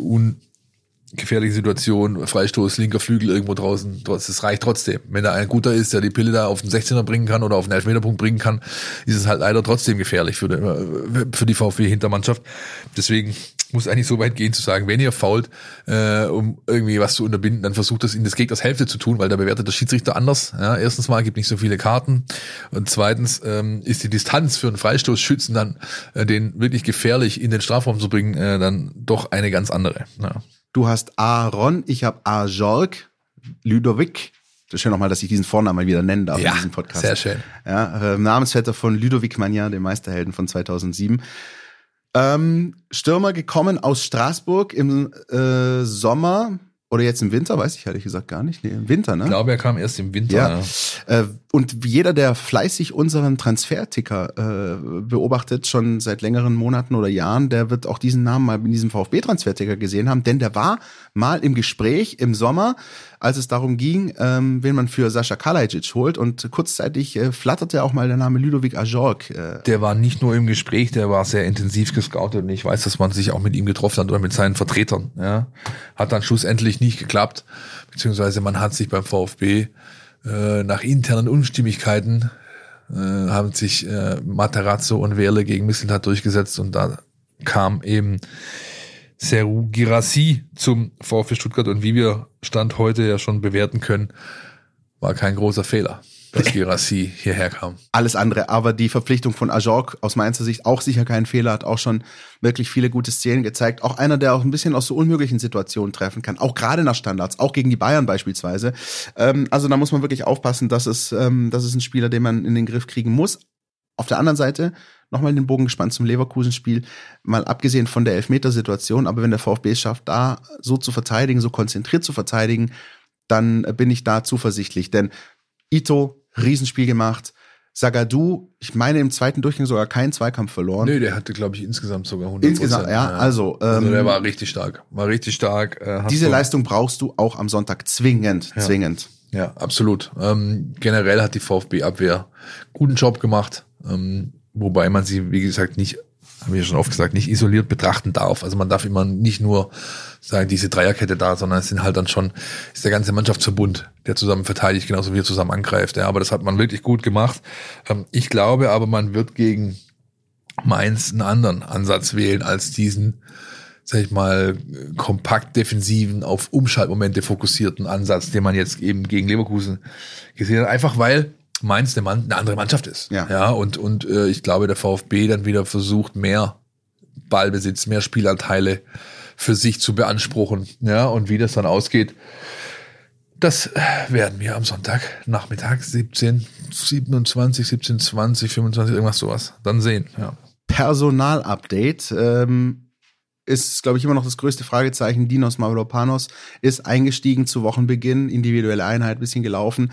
[SPEAKER 3] ungefährliche Situation, Freistoß, linker Flügel irgendwo draußen, das reicht trotzdem. Wenn da ein guter ist, der die Pille da auf den 16er bringen kann oder auf den Elfmeterpunkt bringen kann, ist es halt leider trotzdem gefährlich für die, für die VfB-Hintermannschaft. Deswegen muss eigentlich so weit gehen zu sagen, wenn ihr fault, äh, um irgendwie was zu unterbinden, dann versucht das in des Gegners Hälfte zu tun, weil da bewertet der Schiedsrichter anders. Ja, erstens mal gibt nicht so viele Karten und zweitens ähm, ist die Distanz für einen Freistoßschützen dann, äh, den wirklich gefährlich in den Strafraum zu bringen, äh, dann doch eine ganz andere. Ja.
[SPEAKER 2] Du hast Aaron, ich habe Ajorg, Ludovic. Schön nochmal, dass ich diesen Vornamen mal wieder nennen darf in diesem Podcast.
[SPEAKER 3] sehr schön.
[SPEAKER 2] Ja, äh, Namensvetter von Ludovic Magnan, dem Meisterhelden von 2007. Ähm, Stürmer gekommen aus Straßburg im äh, Sommer Oder jetzt im Winter, weiß ich ehrlich gesagt gar nicht. Nee, im Winter, ne?
[SPEAKER 3] Ich glaube, er kam erst im Winter.
[SPEAKER 2] Ja. Äh, und jeder, der fleißig unseren Transferticker äh, beobachtet, schon seit längeren Monaten oder Jahren, der wird auch diesen Namen mal in diesem VfB-Transferticker gesehen haben, denn der war mal im Gespräch im Sommer, als es darum ging, ähm, wen man für Sascha Kalajic holt. Und kurzzeitig äh, flatterte auch mal der Name Ludovic Ajorg. Äh,
[SPEAKER 3] Der war nicht nur im Gespräch, der war sehr intensiv gescoutet und ich weiß, dass man sich auch mit ihm getroffen hat oder mit seinen Vertretern. Ja. Hat dann schlussendlich nicht geklappt, beziehungsweise man hat sich beim VfB äh, nach internen Unstimmigkeiten äh, haben sich äh, Materazzo und Werle gegen Misseltat durchgesetzt und da kam eben Seru Girassi zum VfB Stuttgart und wie wir Stand heute ja schon bewerten können, war kein großer Fehler, dass Girassi hierher kam.
[SPEAKER 2] alles andere. Aber die Verpflichtung von Ajorg aus Mainzer Sicht auch sicher kein Fehler, hat auch schon wirklich viele gute Szenen gezeigt. Auch einer, der auch ein bisschen aus so unmöglichen Situationen treffen kann, auch gerade nach Standards, auch gegen die Bayern beispielsweise. Ähm, also da muss man wirklich aufpassen, dass es, ähm, das ist ein Spieler, den man in den Griff kriegen muss. Auf der anderen Seite nochmal den Bogen gespannt zum Leverkusen-Spiel, mal abgesehen von der Elfmetersituation, aber wenn der VfB es schafft, da so zu verteidigen, so konzentriert zu verteidigen, dann bin ich da zuversichtlich. Denn Ito, Riesenspiel gemacht. Sagadu, ich meine im zweiten Durchgang sogar keinen Zweikampf verloren.
[SPEAKER 3] Nee, der hatte, glaube ich, insgesamt sogar 100
[SPEAKER 2] Insgesamt, ja, also,
[SPEAKER 3] also
[SPEAKER 2] ähm,
[SPEAKER 3] der war richtig stark. War richtig stark. Äh,
[SPEAKER 2] Diese
[SPEAKER 3] du-
[SPEAKER 2] Leistung brauchst du auch am Sonntag zwingend,
[SPEAKER 3] Ja.
[SPEAKER 2] zwingend.
[SPEAKER 3] Ja, absolut. Ähm, generell hat die VfB-Abwehr guten Job gemacht, ähm, wobei man sie, wie gesagt, nicht, habe ich ja schon oft gesagt, nicht isoliert betrachten darf. Also man darf immer nicht nur sagen, diese Dreierkette da, sondern es sind halt dann schon, ist der ganze Mannschaftsverbund, der zusammen verteidigt, genauso wie er zusammen angreift. Ja, aber das hat man wirklich gut gemacht. Ähm, ich glaube aber, man wird gegen Mainz einen anderen Ansatz wählen als diesen, sag ich mal, kompakt defensiven, auf Umschaltmomente fokussierten Ansatz, den man jetzt eben gegen Leverkusen gesehen hat. Einfach weil Mainz eine, Mann, eine andere Mannschaft ist.
[SPEAKER 2] Ja.
[SPEAKER 3] ja und, und äh, ich glaube, der VfB dann wieder versucht, mehr Ballbesitz, mehr Spielanteile für sich zu beanspruchen. Ja, und wie das dann ausgeht, das werden wir am Sonntag Nachmittag 17, 27, 17, 20, 25, irgendwas sowas dann sehen. Ja.
[SPEAKER 2] Personalupdate ähm, ist, glaube ich, immer noch das größte Fragezeichen. Dinos Mavropanos ist eingestiegen zu Wochenbeginn, individuelle Einheit, bisschen gelaufen.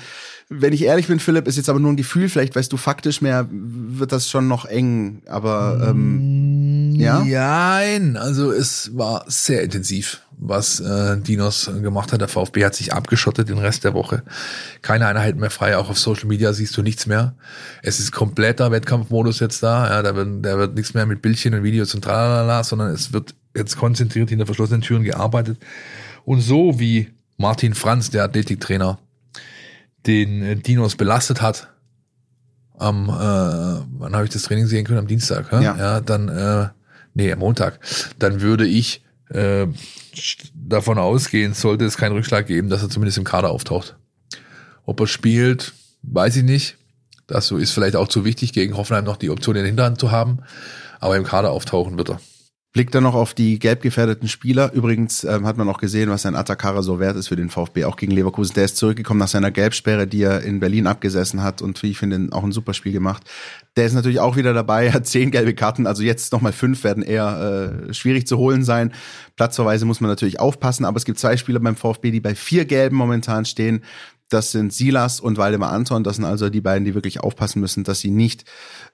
[SPEAKER 2] Wenn ich ehrlich bin, Philipp, ist jetzt aber nur ein Gefühl, vielleicht weißt du faktisch mehr, wird das schon noch eng. Aber ähm, ja?
[SPEAKER 3] Nein, also es war sehr intensiv, was äh, Dinos gemacht hat. Der VfB hat sich abgeschottet den Rest der Woche. Keine Einheit mehr frei, auch auf Social Media siehst du nichts mehr. Es ist kompletter Wettkampfmodus jetzt da. Ja, da wird, da wird nichts mehr mit Bildchen und Videos und tralala, sondern es wird jetzt konzentriert hinter verschlossenen Türen gearbeitet. Und so wie Martin Franz, der Athletiktrainer, den äh, Dinos belastet hat, am, äh, wann habe ich das Training sehen können? Am Dienstag, ja?
[SPEAKER 2] Ja.
[SPEAKER 3] ja dann, äh, nee, am Montag. Dann würde ich äh, davon ausgehen, sollte es keinen Rückschlag geben, dass er zumindest im Kader auftaucht. Ob er spielt, weiß ich nicht. Das ist vielleicht auch zu wichtig, gegen Hoffenheim noch die Option in der Hinterhand zu haben. Aber im Kader auftauchen wird er.
[SPEAKER 2] Blickt dann noch auf die gelb gefährdeten Spieler. Übrigens ähm, hat man auch gesehen, was ein Atakara so wert ist für den VfB, auch gegen Leverkusen. Der ist zurückgekommen nach seiner Gelbsperre, die er in Berlin abgesessen hat und wie ich finde, auch ein super Spiel gemacht. Der ist natürlich auch wieder dabei, hat zehn gelbe Karten, also jetzt nochmal fünf werden eher äh, schwierig zu holen sein. Platzverweise muss man natürlich aufpassen, aber es gibt zwei Spieler beim VfB, die bei vier Gelben momentan stehen. Das sind Silas und Waldemar Anton. Das sind also die beiden, die wirklich aufpassen müssen, dass sie nicht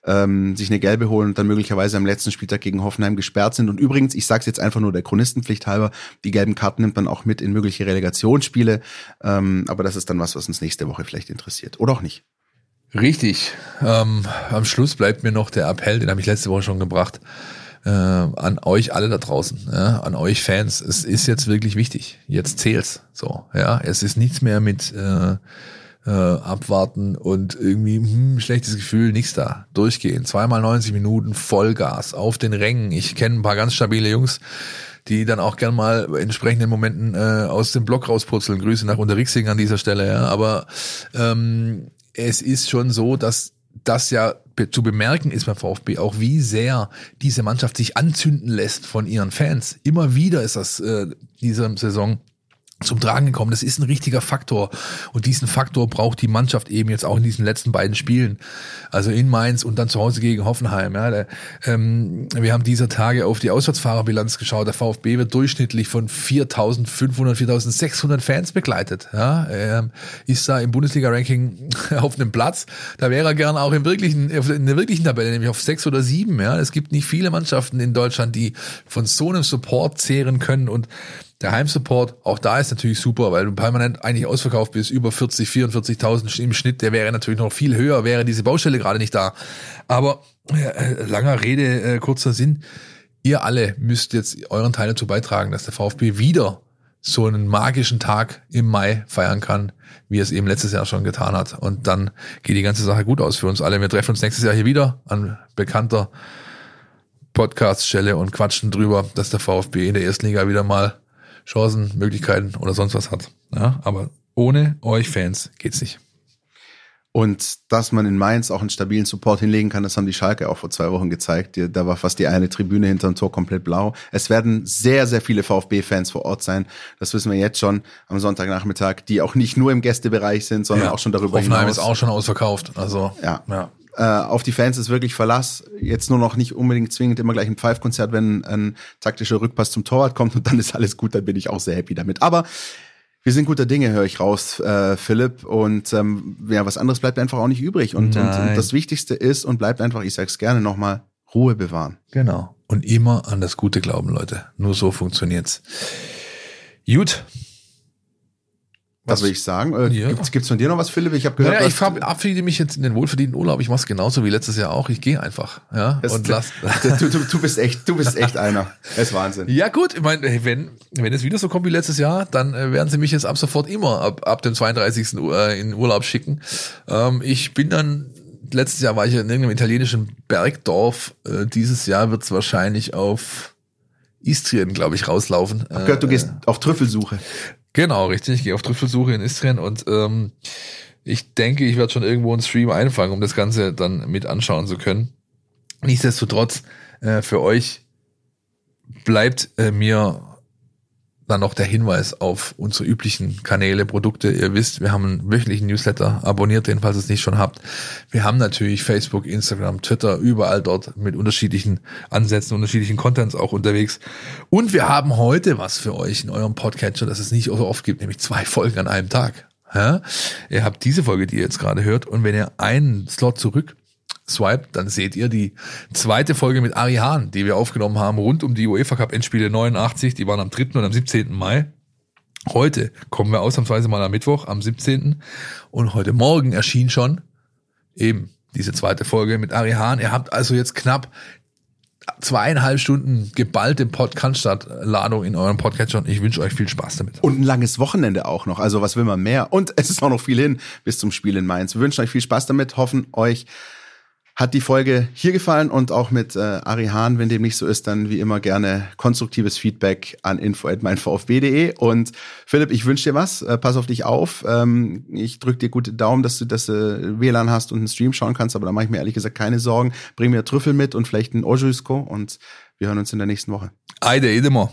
[SPEAKER 2] ähm, sich eine gelbe holen und dann möglicherweise am letzten Spieltag gegen Hoffenheim gesperrt sind. Und übrigens, ich sage es jetzt einfach nur der Chronistenpflicht halber, die gelben Karten nimmt man auch mit in mögliche Relegationsspiele. Ähm, aber das ist dann was, was uns nächste Woche vielleicht interessiert. Oder auch nicht.
[SPEAKER 3] Richtig. Ähm, am Schluss bleibt mir noch der Appell, den habe ich letzte Woche schon gebracht, äh, an euch alle da draußen, ja, an euch Fans. Es ist jetzt wirklich wichtig. Jetzt zählt's. So, ja. Es ist nichts mehr mit äh, äh, abwarten und irgendwie hm, schlechtes Gefühl, nichts da. Durchgehen. Zweimal 90 Minuten Vollgas auf den Rängen. Ich kenne ein paar ganz stabile Jungs, die dann auch gern mal entsprechenden Momenten äh, aus dem Block rauspurzeln. Grüße nach Unterrixing an dieser Stelle, ja. Aber ähm, es ist schon so, dass das ja zu bemerken ist beim VfB, auch wie sehr diese Mannschaft sich anzünden lässt von ihren Fans. Immer wieder ist das äh, diese Saison zum Tragen gekommen. Das ist ein richtiger Faktor. Und diesen Faktor braucht die Mannschaft eben jetzt auch in diesen letzten beiden Spielen. Also in Mainz und dann zu Hause gegen Hoffenheim. Ja, der, ähm, wir haben dieser Tage auf die Auswärtsfahrerbilanz geschaut. Der VfB wird durchschnittlich von 4.500, 4.600 Fans begleitet. Ja, ähm, ist da im Bundesliga-Ranking auf einem Platz. Da wäre er gern auch im wirklichen, in der wirklichen Tabelle, nämlich auf sechs oder sieben. Ja, es gibt nicht viele Mannschaften in Deutschland, die von so einem Support zehren können und der Heimsupport, auch da ist natürlich super, weil du permanent eigentlich ausverkauft bist, über 40, 44.000 im Schnitt, der wäre natürlich noch viel höher, wäre diese Baustelle gerade nicht da. Aber äh, langer Rede, äh, kurzer Sinn, ihr alle müsst jetzt euren Teil dazu beitragen, dass der VfB wieder so einen magischen Tag im Mai feiern kann, wie es eben letztes Jahr schon getan hat. Und dann geht die ganze Sache gut aus für uns alle. Wir treffen uns nächstes Jahr hier wieder an bekannter Podcaststelle und quatschen drüber, dass der VfB in der ersten Liga wieder mal Chancen, Möglichkeiten oder sonst was hat. Ja, aber ohne euch Fans geht's nicht.
[SPEAKER 2] Und dass man in Mainz auch einen stabilen Support hinlegen kann, das haben die Schalke auch vor zwei Wochen gezeigt. Da war fast die eine Tribüne hinterm Tor komplett blau. Es werden sehr, sehr viele VfB-Fans vor Ort sein. Das wissen wir jetzt schon am Sonntagnachmittag, die auch nicht nur im Gästebereich sind, sondern ja. auch schon darüber
[SPEAKER 3] Hoffenheim hinaus. ist auch schon ausverkauft. Also
[SPEAKER 2] ja. ja. Äh, auf die Fans ist wirklich Verlass. Jetzt nur noch nicht unbedingt zwingend immer gleich ein Pfeifkonzert, wenn ein taktischer Rückpass zum Torwart kommt und dann ist alles gut, dann bin ich auch sehr happy damit. Aber wir sind guter Dinge, höre ich raus, äh, Philipp. Und ähm, ja, was anderes bleibt einfach auch nicht übrig. Und, und, und das Wichtigste ist und bleibt einfach, ich sag's gerne nochmal, Ruhe bewahren.
[SPEAKER 3] Genau. Und immer an das Gute glauben, Leute. Nur so funktioniert's. Gut,
[SPEAKER 2] was will ich sagen? Äh, ja. Gibt's, gibt's von dir noch was, Philipp? Ich habe gehört,
[SPEAKER 3] naja, ich verabschiede mich jetzt in den wohlverdienten Urlaub. Ich mache genauso wie letztes Jahr auch. Ich gehe einfach, ja.
[SPEAKER 2] Das, und lass. Du, du, du bist echt, du bist echt einer. Das ist Wahnsinn.
[SPEAKER 3] Ja gut, ich meine, wenn wenn es wieder so kommt wie letztes Jahr, dann äh, werden sie mich jetzt ab sofort immer ab ab dem 32. Äh, in Urlaub schicken. Ähm, ich bin dann letztes Jahr war ich in irgendeinem italienischen Bergdorf. Äh, dieses Jahr wird's wahrscheinlich auf Istrien, glaube ich, rauslaufen.
[SPEAKER 2] Ich gehört, du gehst auf Trüffelsuche.
[SPEAKER 3] Genau, richtig. Ich gehe auf Trüffelsuche in Istrien und ähm, ich denke, ich werde schon irgendwo einen Stream einfangen, um das Ganze dann mit anschauen zu können. Nichtsdestotrotz, äh, für euch bleibt äh, mir dann noch der Hinweis auf unsere üblichen Kanäle, Produkte. Ihr wisst, wir haben einen wöchentlichen Newsletter. Abonniert den, falls ihr es nicht schon habt. Wir haben natürlich Facebook, Instagram, Twitter, überall dort mit unterschiedlichen Ansätzen, unterschiedlichen Contents auch unterwegs. Und wir haben heute was für euch in eurem Podcatcher, das es nicht so oft gibt, nämlich zwei Folgen an einem Tag. Ja? Ihr habt diese Folge, die ihr jetzt gerade hört, und wenn ihr einen Slot zurück Swipe, dann seht ihr die zweite Folge mit Ari Hahn, die wir aufgenommen haben, rund um die UEFA Cup Endspiele 89. Die waren am 3. und am 17. Mai. Heute kommen wir ausnahmsweise mal am Mittwoch, am 17. Und heute Morgen erschien schon eben diese zweite Folge mit Ari Hahn. Ihr habt also jetzt knapp zweieinhalb Stunden geballte Podcast-Ladung in eurem Podcatcher und ich wünsche euch viel Spaß damit.
[SPEAKER 2] Und ein langes Wochenende auch noch. Also was will man mehr? Und es ist auch noch viel hin bis zum Spiel in Mainz. Wir wünschen euch viel Spaß damit, hoffen euch hat die Folge hier gefallen und auch mit äh, Ari Hahn, wenn dem nicht so ist, dann wie immer gerne konstruktives Feedback an info@meinvfb.de und Philipp, ich wünsche dir was, äh, pass auf dich auf. Ähm, ich drücke dir gute Daumen, dass du das äh, WLAN hast und einen Stream schauen kannst, aber da mache ich mir ehrlich gesagt keine Sorgen. Bring mir Trüffel mit und vielleicht ein Ojusko und wir hören uns in der nächsten Woche.
[SPEAKER 3] Eide, Edemar.